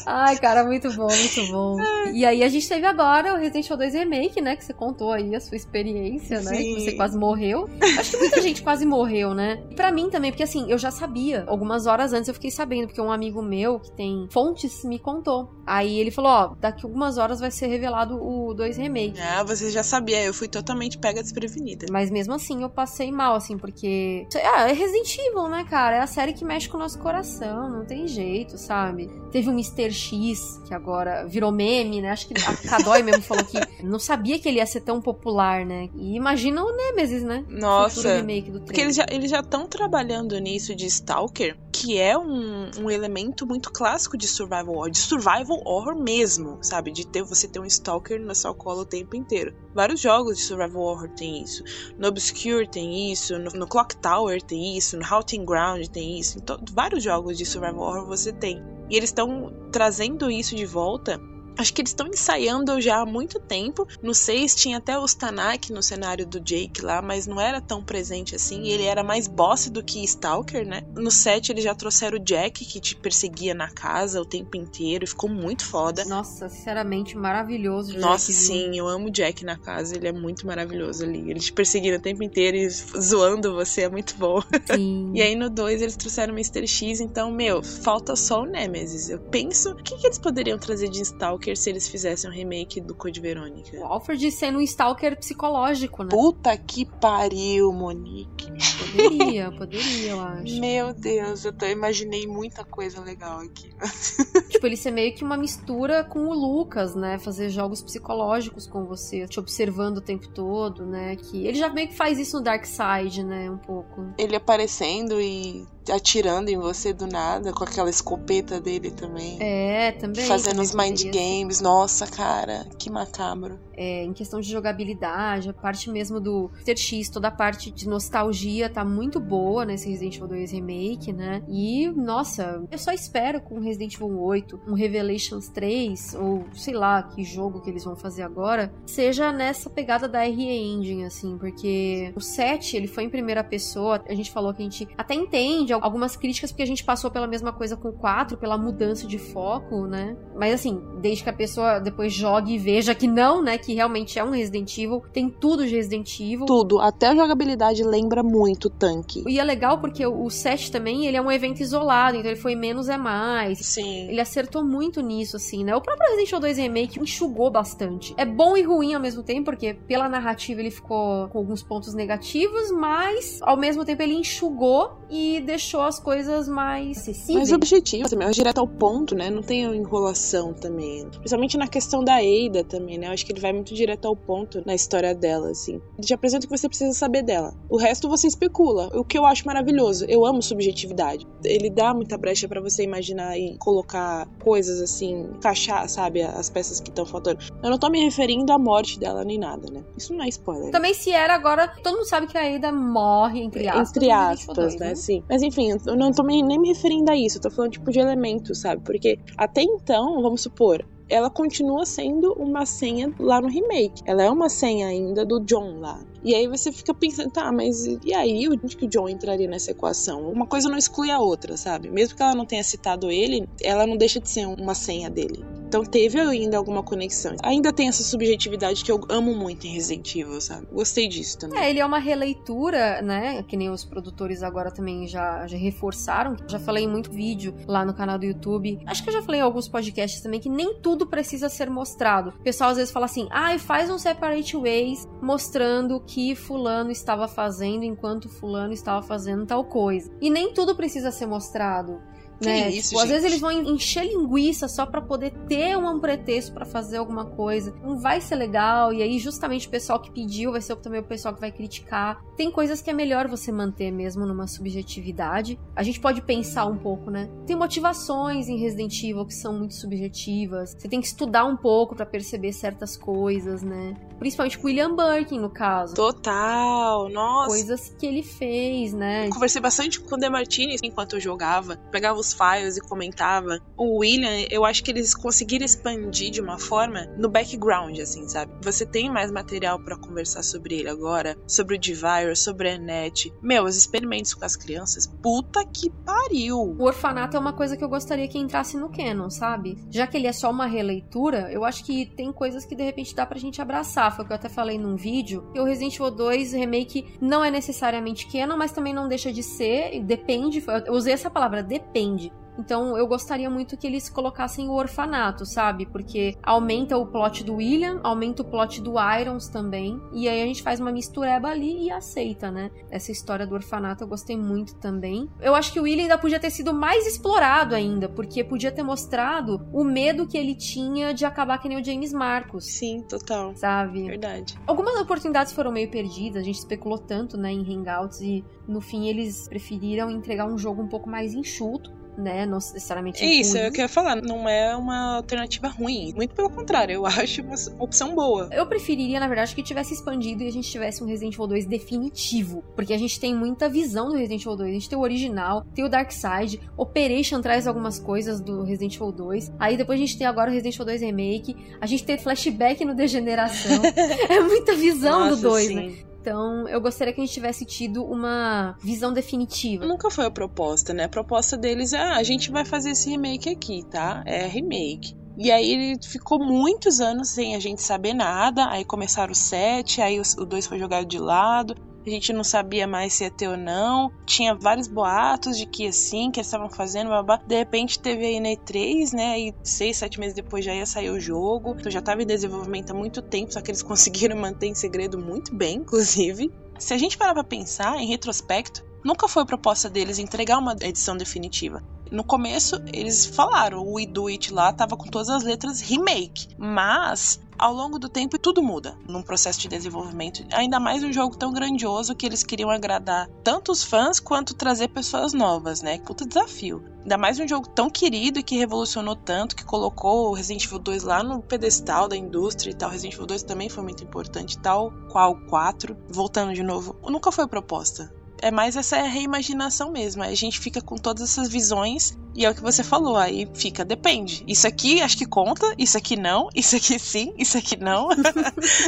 S2: Ai, cara, muito bom, muito bom. E aí a gente teve agora o Resident Evil 2 Remake, né? Que você contou aí a sua experiência, né?
S3: Sim.
S2: Que você quase morreu. Acho que muita gente quase morreu, né? E pra mim também, porque assim, eu já sabia. Algumas horas antes eu fiquei sabendo, porque um amigo meu que tem fontes me contou. Aí ele falou: ó, daqui algumas horas vai ser revelado o 2 Remake.
S3: Ah, você já sabia, eu fui totalmente pega desprevenida.
S2: Mas mesmo assim eu passei mal, assim, porque. Ah, é Resident Evil, né, cara? É a série que mexe com o nosso coração, não tem jeito, sabe? Teve o Mr. X, que agora virou meme, né? Acho que a Cadói mesmo falou que não sabia que ele ia ser tão popular, né? E imagina o Nemesis, né?
S3: Nossa.
S2: remake do
S3: Porque eles já eles já estão trabalhando nisso de Stalker, que é um, um elemento muito clássico de survival horror, de survival horror mesmo, sabe? De ter você ter um Stalker na sua cola o tempo inteiro. Vários jogos de survival horror tem isso. No Obscure tem isso, no, no Clock Tower tem isso, no Haunting Ground tem isso. Em vários jogos de survival horror você tem. E eles estão trazendo isso de volta. Acho que eles estão ensaiando já há muito tempo. No 6 tinha até o Stanak no cenário do Jake lá, mas não era tão presente assim. Ele era mais boss do que Stalker, né? No 7 eles já trouxeram o Jack, que te perseguia na casa o tempo inteiro. E ficou muito foda.
S2: Nossa, sinceramente, maravilhoso. Jack,
S3: Nossa,
S2: viu?
S3: sim, eu amo o Jack na casa, ele é muito maravilhoso ali. Ele te perseguindo o tempo inteiro e zoando você, é muito bom.
S2: Sim.
S3: E aí no 2 eles trouxeram o Mr. X, então, meu, falta só o Nemesis. Eu penso, o que, que eles poderiam trazer de Stalker se eles fizessem um remake do Code Verônica?
S2: O Alfred sendo um stalker psicológico, né?
S3: Puta que pariu, Monique.
S2: Poderia, poderia, eu acho.
S3: Meu Deus, eu tô, imaginei muita coisa legal aqui.
S2: Tipo, ele ser meio que uma mistura com o Lucas, né? Fazer jogos psicológicos com você, te observando o tempo todo, né? Que ele já meio que faz isso no Dark Side, né? Um pouco.
S3: Ele aparecendo e atirando em você do nada, com aquela escopeta dele também.
S2: É, também.
S3: Fazendo os mind
S2: ser.
S3: games. Nossa, cara, que macabro.
S2: É, em questão de jogabilidade, a parte mesmo do Mr. X, toda a parte de nostalgia tá muito boa nesse Resident Evil 2 Remake, né? E, nossa, eu só espero com Resident Evil 8, um Revelations 3, ou sei lá que jogo que eles vão fazer agora, seja nessa pegada da RE Engine, assim, porque o 7, ele foi em primeira pessoa, a gente falou que a gente até entende algumas críticas porque a gente passou pela mesma coisa com o 4, pela mudança de foco, né? Mas assim, desde que a pessoa depois jogue e veja que não, né? Que realmente é um Resident Evil, tem tudo de Resident Evil.
S3: Tudo, até a jogabilidade lembra muito tanque.
S2: E é legal porque o o 7 também, ele é um evento isolado, então ele foi menos é mais.
S3: Sim.
S2: Ele acertou muito nisso, assim, né? O próprio Resident Evil 2 Remake enxugou bastante. É bom e ruim ao mesmo tempo, porque pela narrativa ele ficou com alguns pontos negativos, mas ao mesmo tempo ele enxugou e deixou as coisas mais acessíveis.
S3: Mais objetivo, também, mais direto ao ponto, né? Não tem enrolação também. Principalmente na questão da Ada também, né? Eu acho que ele vai muito direto ao ponto na história dela, assim. Ele te apresenta o que você precisa saber dela. O resto você especula. O que eu acho maravilhoso. Eu amo subjetividade. Ele dá muita brecha pra você imaginar e colocar coisas assim, encaixar, sabe, as peças que estão faltando. Eu não tô me referindo à morte dela nem nada, né? Isso não é spoiler.
S2: Também se era agora, todo mundo sabe que a Ada morre, entre aspas.
S3: Entre
S2: no Resident Evil
S3: aspas,
S2: 2,
S3: né? Sim. Mas enfim, eu não tô nem me referindo a isso. Eu tô falando, tipo, de elementos, sabe? Porque até então, vamos supor, ela continua sendo uma senha lá no remake. Ela é uma senha ainda do John lá. E aí você fica pensando, tá, mas e aí onde que o John entraria nessa equação? Uma coisa não exclui a outra, sabe? Mesmo que ela não tenha citado ele, ela não deixa de ser uma senha dele. Então teve ainda alguma conexão. Ainda tem essa subjetividade que eu amo muito em Resident Evil, sabe? Gostei disso também.
S2: É, ele é uma releitura, né? Que nem os produtores agora também já, já reforçaram. Já falei em muito vídeo lá no canal do YouTube. Acho que eu já falei em alguns podcasts também que nem tudo precisa ser mostrado. O pessoal às vezes fala assim: ah, faz um Separate Ways mostrando o que Fulano estava fazendo enquanto Fulano estava fazendo tal coisa. E nem tudo precisa ser mostrado. Né?
S3: isso,
S2: tipo, às vezes eles vão encher linguiça só pra poder ter um pretexto pra fazer alguma coisa. Não vai ser legal, e aí justamente o pessoal que pediu vai ser também o pessoal que vai criticar. Tem coisas que é melhor você manter mesmo numa subjetividade. A gente pode pensar um pouco, né? Tem motivações em Resident Evil que são muito subjetivas. Você tem que estudar um pouco pra perceber certas coisas, né? Principalmente com o William Birkin, no caso.
S3: Total, nossa.
S2: Coisas que ele fez, né?
S3: Eu conversei bastante com o De Martini enquanto eu jogava. Pegava os files e comentava. O William, eu acho que eles conseguiram expandir de uma forma no background, assim, sabe? Você tem mais material para conversar sobre ele agora, sobre o Devirus, sobre a Annette. Meu, os experimentos com as crianças, puta que pariu!
S2: O orfanato é uma coisa que eu gostaria que entrasse no canon, sabe? Já que ele é só uma releitura, eu acho que tem coisas que de repente dá pra gente abraçar. Foi o que eu até falei num vídeo. Que o Resident Evil 2 Remake não é necessariamente canon, mas também não deixa de ser. Depende. Eu usei essa palavra, depende. Então eu gostaria muito que eles colocassem o orfanato, sabe? Porque aumenta o plot do William, aumenta o plot do Irons também. E aí a gente faz uma mistureba ali e aceita, né? Essa história do orfanato eu gostei muito também. Eu acho que o William ainda podia ter sido mais explorado ainda, porque podia ter mostrado o medo que ele tinha de acabar que nem o James Marcos.
S3: Sim, total.
S2: Sabe?
S3: Verdade.
S2: Algumas oportunidades foram meio perdidas, a gente especulou tanto, né, em Hangouts e no fim eles preferiram entregar um jogo um pouco mais enxuto né? Não necessariamente.
S3: Isso,
S2: ruim.
S3: eu queria falar, não é uma alternativa ruim. Muito pelo contrário, eu acho uma opção boa.
S2: Eu preferiria, na verdade, que tivesse expandido e a gente tivesse um Resident Evil 2 definitivo. Porque a gente tem muita visão do Resident Evil 2. A gente tem o original, tem o Dark Side, Operation traz algumas coisas do Resident Evil 2. Aí depois a gente tem agora o Resident Evil 2 Remake. A gente tem flashback no Degeneração. é muita visão
S3: Nossa,
S2: do 2,
S3: sim.
S2: né? Então, eu gostaria que a gente tivesse tido uma visão definitiva.
S3: Nunca foi a proposta, né? A proposta deles é: ah, a gente vai fazer esse remake aqui, tá? É remake. E aí ele ficou muitos anos sem a gente saber nada. Aí começaram o 7, aí o 2 foi jogado de lado. A gente não sabia mais se ia ter ou não. Tinha vários boatos de que ia sim, que eles estavam fazendo, babá. De repente teve a NE3, né? E seis, sete meses depois já ia sair o jogo. Então já estava em desenvolvimento há muito tempo, só que eles conseguiram manter em segredo muito bem, inclusive. Se a gente parar pra pensar, em retrospecto, nunca foi proposta deles entregar uma edição definitiva. No começo, eles falaram, o We Do It lá tava com todas as letras remake, mas ao longo do tempo tudo muda num processo de desenvolvimento. Ainda mais um jogo tão grandioso que eles queriam agradar tanto os fãs quanto trazer pessoas novas, né? Puta desafio. Ainda mais um jogo tão querido e que revolucionou tanto, que colocou o Resident Evil 2 lá no pedestal da indústria e tal. Resident Evil 2 também foi muito importante, tal qual o 4. Voltando de novo, nunca foi proposta é mais essa reimaginação mesmo. A gente fica com todas essas visões e é o que você falou, aí fica, depende. Isso aqui acho que conta, isso aqui não, isso aqui sim, isso aqui não.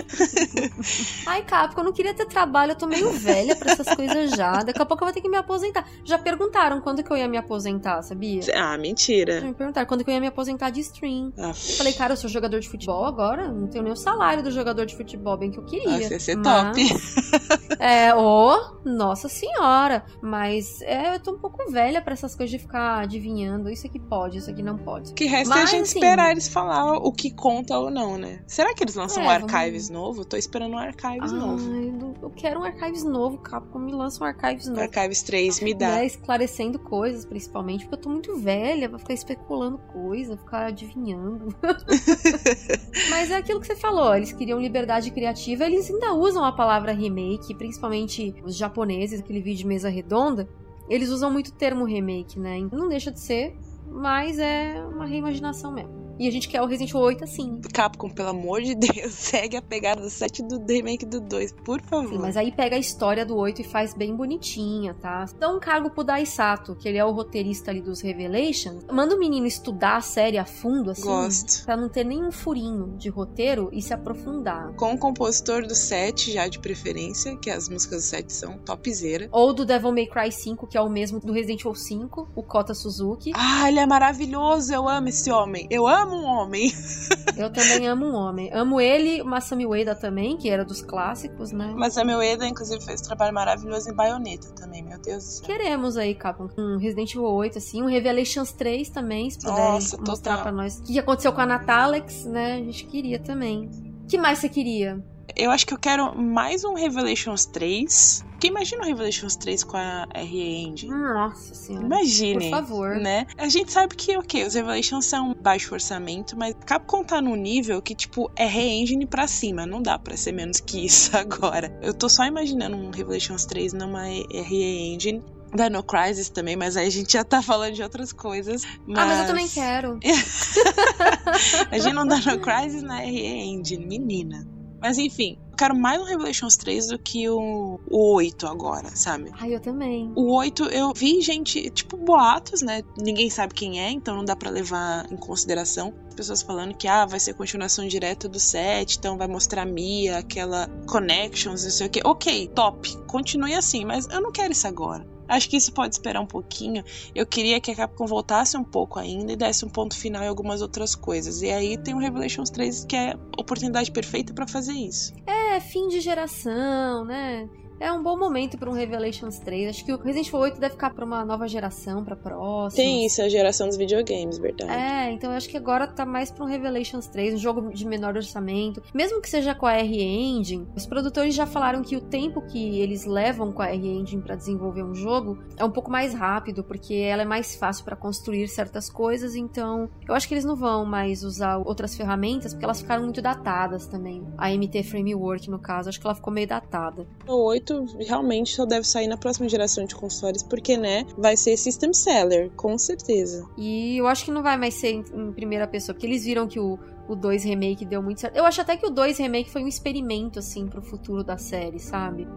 S2: Ai, Capcom, eu não queria ter trabalho, eu tô meio velha pra essas coisas já. Daqui a pouco eu vou ter que me aposentar. Já perguntaram quando que eu ia me aposentar, sabia?
S3: Ah, mentira.
S2: Já me perguntaram quando que eu ia me aposentar de stream.
S3: Ah,
S2: Falei, cara, eu sou jogador de futebol agora, não tenho nem o salário do jogador de futebol, bem que eu queria.
S3: Nossa, ia ser
S2: Mas-
S3: top.
S2: É, ô, nossa senhora. Mas é, eu tô um pouco velha pra essas coisas de ficar adivinhando. Isso aqui pode, isso aqui não pode.
S3: O que resta é a
S2: Mas,
S3: gente
S2: assim-
S3: esperar eles falar o que conta ou não, né? Será que eles lançam
S2: É,
S3: um
S2: vamos-
S3: Archives novo? Tô esperando um Archives novo.
S2: Ai, eu- eu quero um Archives novo, Capcom. Me lança um Archives novo.
S3: Archives 3, me dá.
S2: Né, esclarecendo coisas, principalmente, porque eu tô muito velha, vai ficar especulando coisa, ficar adivinhando. Mas é aquilo que você falou, eles queriam liberdade criativa, eles ainda usam a palavra remake, principalmente os japoneses, aquele vídeo de mesa redonda, eles usam muito o termo remake, né? Não deixa de ser, mas é uma reimaginação mesmo. E a gente quer o Resident Evil 8 assim.
S3: Capcom, pelo amor de Deus, segue a pegada do 7 do remake do 2, por favor.
S2: Sim, mas aí pega a história do 8 e faz bem bonitinha, tá? Dá um cargo pro Daisato, que ele é o roteirista ali dos Revelations. Manda o menino estudar a série a fundo, assim.
S3: Gosto.
S2: Pra não ter nenhum furinho de roteiro e se aprofundar.
S3: Com o compositor do 7, já de preferência, que as músicas do 7 são topzera.
S2: Ou do Devil May Cry 5, que é o mesmo do Resident Evil 5, o Kota Suzuki.
S3: Ah, ele é maravilhoso, eu amo esse homem. Eu amo um homem.
S2: Eu também amo um homem. Amo ele, o Masami Ueda também, que era dos clássicos, né?
S3: Mas a meu Eda, inclusive, fez um trabalho maravilhoso em Bayonetta também, meu Deus do céu.
S2: Queremos aí, Capcom, um Resident Evil 8, assim, um Revelations 3 também, se puderem
S3: Nossa,
S2: mostrar
S3: total.
S2: pra nós o que aconteceu com a Natalex, né? A gente queria também. O que mais você queria?
S3: Eu acho que eu quero mais um Revelations 3. Porque imagina o Revelations 3 com a RE Engine.
S2: Nossa senhora.
S3: Imaginem.
S2: Por favor.
S3: Né? A gente sabe que, ok, os Revelations são baixo orçamento, mas Capcom tá num nível que, tipo, é re-engine pra cima. Não dá pra ser menos que isso agora. Eu tô só imaginando um Revelations 3 numa RE-engine. Dino Crisis também, mas aí a gente já tá falando de outras coisas.
S2: Ah, mas eu também quero.
S3: Imagina um Dino Crisis na RE Engine, menina. Mas enfim, quero mais um Revelations 3 do que o, o 8 agora, sabe?
S2: Ai, eu também.
S3: O 8 eu vi gente, tipo, boatos, né? Ninguém sabe quem é, então não dá para levar em consideração. Pessoas falando que ah, vai ser continuação direta do 7, então vai mostrar Mia, aquela connections, não sei o que. Ok, top, continue assim, mas eu não quero isso agora. Acho que isso pode esperar um pouquinho. Eu queria que a Capcom voltasse um pouco ainda e desse um ponto final em algumas outras coisas. E aí tem o Revelations 3 que é a oportunidade perfeita para fazer isso.
S2: É, fim de geração, né? É um bom momento para um Revelations 3. Acho que o Resident Evil 8 deve ficar para uma nova geração, para próxima.
S3: Tem isso, a geração dos videogames, verdade.
S2: É, então eu acho que agora tá mais para um Revelations 3, um jogo de menor orçamento. Mesmo que seja com a R-Engine, os produtores já falaram que o tempo que eles levam com a R-Engine para desenvolver um jogo é um pouco mais rápido, porque ela é mais fácil para construir certas coisas, então eu acho que eles não vão mais usar outras ferramentas, porque elas ficaram muito datadas também. A MT Framework, no caso, acho que ela ficou meio datada.
S3: O 8 realmente só deve sair na próxima geração de consoles, porque, né, vai ser System Seller, com certeza.
S2: E eu acho que não vai mais ser em, em primeira pessoa, porque eles viram que o, o 2 Remake deu muito certo. Eu acho até que o 2 Remake foi um experimento, assim, pro futuro da série, sabe?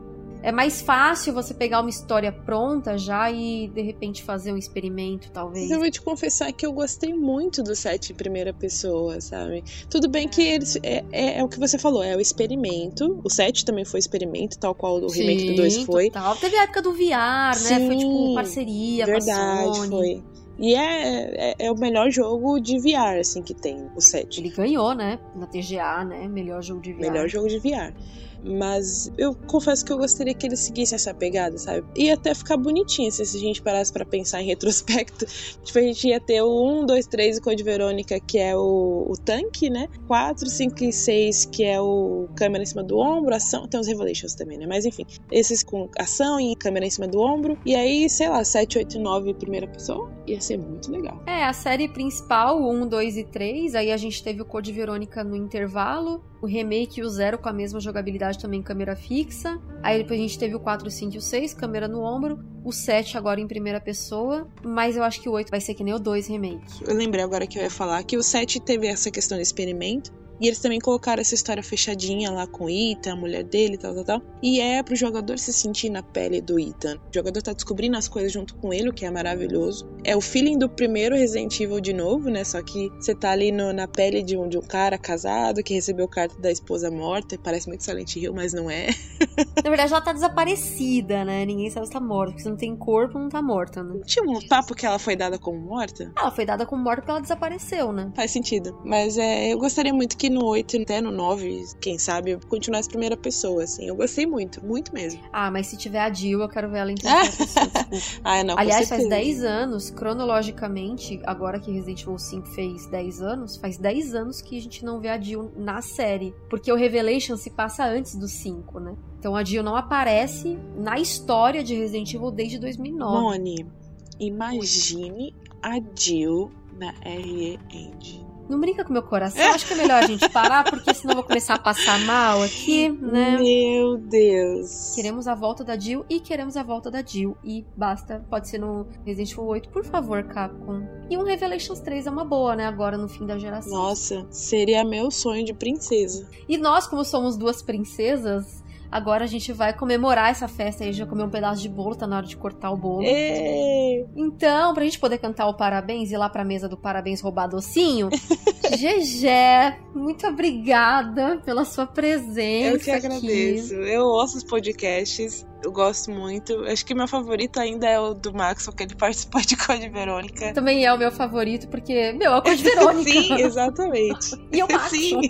S2: É mais fácil você pegar uma história pronta já e de repente fazer um experimento, talvez.
S3: Eu vou te confessar que eu gostei muito do set em primeira pessoa, sabe? Tudo bem que eles. É, é, é, o que você falou, é o experimento. O set também foi experimento, tal qual o remake Sim, do 2 foi.
S2: Total. Teve a época do VR, Sim, né? Foi tipo parceria verdade, foi.
S3: E é, é, é, o melhor jogo de VR, assim, que tem, o set.
S2: Ele ganhou, né? Na TGA, né? Melhor jogo de VR.
S3: Melhor jogo de VR. Mas eu confesso que eu gostaria que ele seguisse essa pegada, sabe? Ia até ficar bonitinho se a gente parasse para pensar em retrospecto. tipo, a gente ia ter o 1, 2, 3 Code Verônica, que é o, o tanque, né? 4, 5 e 6, que é o câmera em cima do ombro, ação. Tem os Revelations também, né? Mas enfim, esses com ação e câmera em cima do ombro. E aí, sei lá, 7, 8 e 9 primeira pessoa. Ia ser muito legal.
S2: É, a série principal, o 1, 2 e 3. Aí a gente teve o Code Verônica no intervalo. O remake e o Zero com a mesma jogabilidade também câmera fixa. Aí depois a gente teve o 4, 5 e o 6, câmera no ombro. O 7 agora em primeira pessoa. Mas eu acho que o 8 vai ser que nem o 2 remake.
S3: Eu lembrei agora que eu ia falar que o 7 teve essa questão de experimento. E eles também colocaram essa história fechadinha lá com o Ethan, a mulher dele, tal, tal, tal. E é pro jogador se sentir na pele do Ethan. O jogador tá descobrindo as coisas junto com ele, o que é maravilhoso. É o feeling do primeiro Resident Evil de novo, né? Só que você tá ali no, na pele de um, de um cara casado que recebeu carta da esposa morta. Parece muito Silent Hill, mas não é.
S2: na verdade, ela tá desaparecida, né? Ninguém sabe se tá morta. Porque se não tem corpo, não tá morta, né?
S3: Tinha um papo que ela foi dada como morta?
S2: Ela foi dada como morta porque ela desapareceu, né?
S3: Faz sentido. Mas é, eu gostaria muito que no 8 até no 9, quem sabe, continuar essa primeira pessoa, assim. Eu gostei muito, muito mesmo.
S2: Ah, mas se tiver a Jill, eu quero ver ela em primeira pessoa,
S3: ah, não,
S2: Aliás, faz 10 anos, cronologicamente, agora que Resident Evil 5 fez 10 anos, faz 10 anos que a gente não vê a Jill na série. Porque o Revelation se passa antes do 5, né? Então a Jill não aparece na história de Resident Evil desde 2009.
S3: Moni, imagine a Jill na RE Engine.
S2: Não brinca com meu coração. Acho que é melhor a gente parar, porque senão eu vou começar a passar mal aqui, né?
S3: Meu Deus.
S2: Queremos a volta da Jill e queremos a volta da Jill. E basta. Pode ser no Resident Evil 8, por favor, Capcom. E um Revelations 3 é uma boa, né? Agora no fim da geração.
S3: Nossa, seria meu sonho de princesa.
S2: E nós, como somos duas princesas, Agora a gente vai comemorar essa festa aí, já comer um pedaço de bolo, tá na hora de cortar o bolo.
S3: É.
S2: Então, pra gente poder cantar o parabéns e ir lá pra mesa do parabéns roubar docinho, Gegé, muito obrigada pela sua presença.
S3: Eu que agradeço.
S2: Aqui.
S3: Eu ouço os podcasts eu gosto muito. Acho que meu favorito ainda é o do Max, porque ele participou de Code Verônica.
S2: Também é o meu favorito, porque, meu, é o Code Verônica.
S3: Sim, exatamente.
S2: e o Max.
S3: Sim,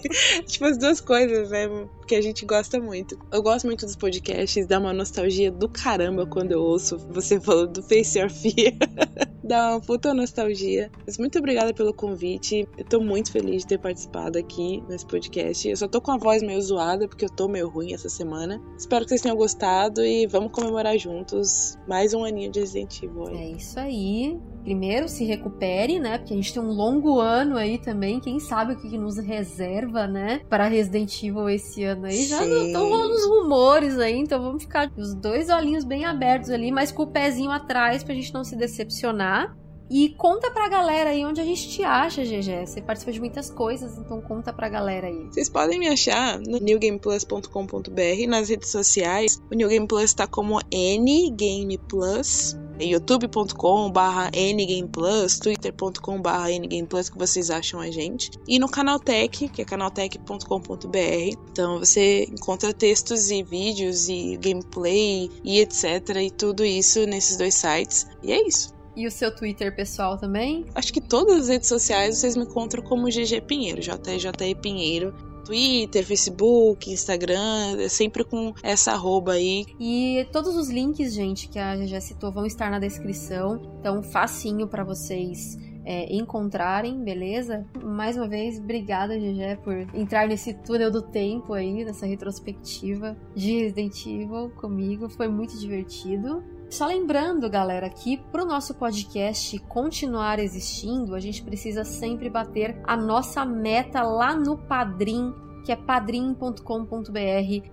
S3: tipo as duas coisas, né? Que a gente gosta muito. Eu gosto muito dos podcasts, dá uma nostalgia do caramba quando eu ouço você falando do Face Your Fear. dá uma puta nostalgia. Mas muito obrigada pelo convite. Eu tô muito feliz de ter participado aqui nesse podcast. Eu só tô com a voz meio zoada, porque eu tô meio ruim essa semana. Espero que vocês tenham gostado e vamos comemorar juntos mais um aninho de Resident Evil.
S2: É isso aí. Primeiro, se recupere, né? Porque a gente tem um longo ano aí também. Quem sabe o que, nos reserva, né? Para Resident Evil esse ano aí. Já estão rolando os rumores aí, então vamos ficar os dois olhinhos bem abertos ali, mas com o pezinho atrás pra gente não se decepcionar. E conta pra galera aí onde a gente te acha, GG. Você participa de muitas coisas, então conta pra galera aí.
S3: Vocês podem me achar no newgameplus.com.br nas redes sociais. O New Game Plus tá como N Game Plus youtube.com barra ngameplus, twitter.com barra ngameplus que vocês acham a gente e no Canaltech, que é canaltech.com.br então você encontra textos e vídeos e gameplay e etc e tudo isso nesses dois sites e é isso
S2: e o seu Twitter pessoal também?
S3: Acho que todas as redes sociais vocês me encontram como GG Pinheiro, JJ Pinheiro. Twitter, Facebook, Instagram, é sempre com essa arroba aí.
S2: E todos os links, gente, que a já citou vão estar na descrição. Então, facinho para vocês é, encontrarem, beleza? Mais uma vez, obrigada, Gegé, por entrar nesse túnel do tempo aí, nessa retrospectiva de Resident Evil comigo. Foi muito divertido. Só lembrando, galera, que para o nosso podcast continuar existindo, a gente precisa sempre bater a nossa meta lá no Padrim que é padrim.com.br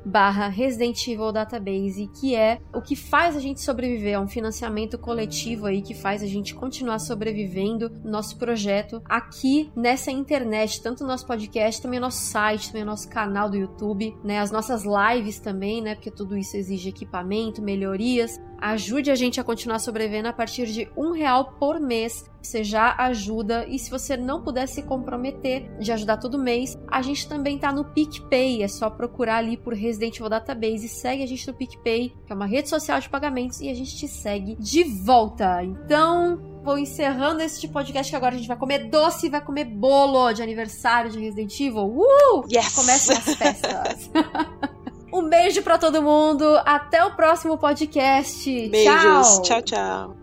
S2: barra Resident Evil Database, que é o que faz a gente sobreviver, é um financiamento coletivo aí que faz a gente continuar sobrevivendo nosso projeto aqui nessa internet, tanto nosso podcast, também nosso site, também nosso canal do YouTube, né, as nossas lives também, né, porque tudo isso exige equipamento, melhorias, Ajude a gente a continuar sobrevivendo a partir de um real por mês. Você já ajuda. E se você não puder se comprometer de ajudar todo mês, a gente também tá no PicPay. É só procurar ali por Resident Evil Database. Segue a gente no PicPay, que é uma rede social de pagamentos, e a gente te segue de volta. Então, vou encerrando este podcast que agora a gente vai comer doce e vai comer bolo de aniversário de Resident Evil. Uh!
S3: Yes!
S2: Comecem as festas. Um beijo para todo mundo. Até o próximo podcast.
S3: Beijos. tchau. tchau. tchau.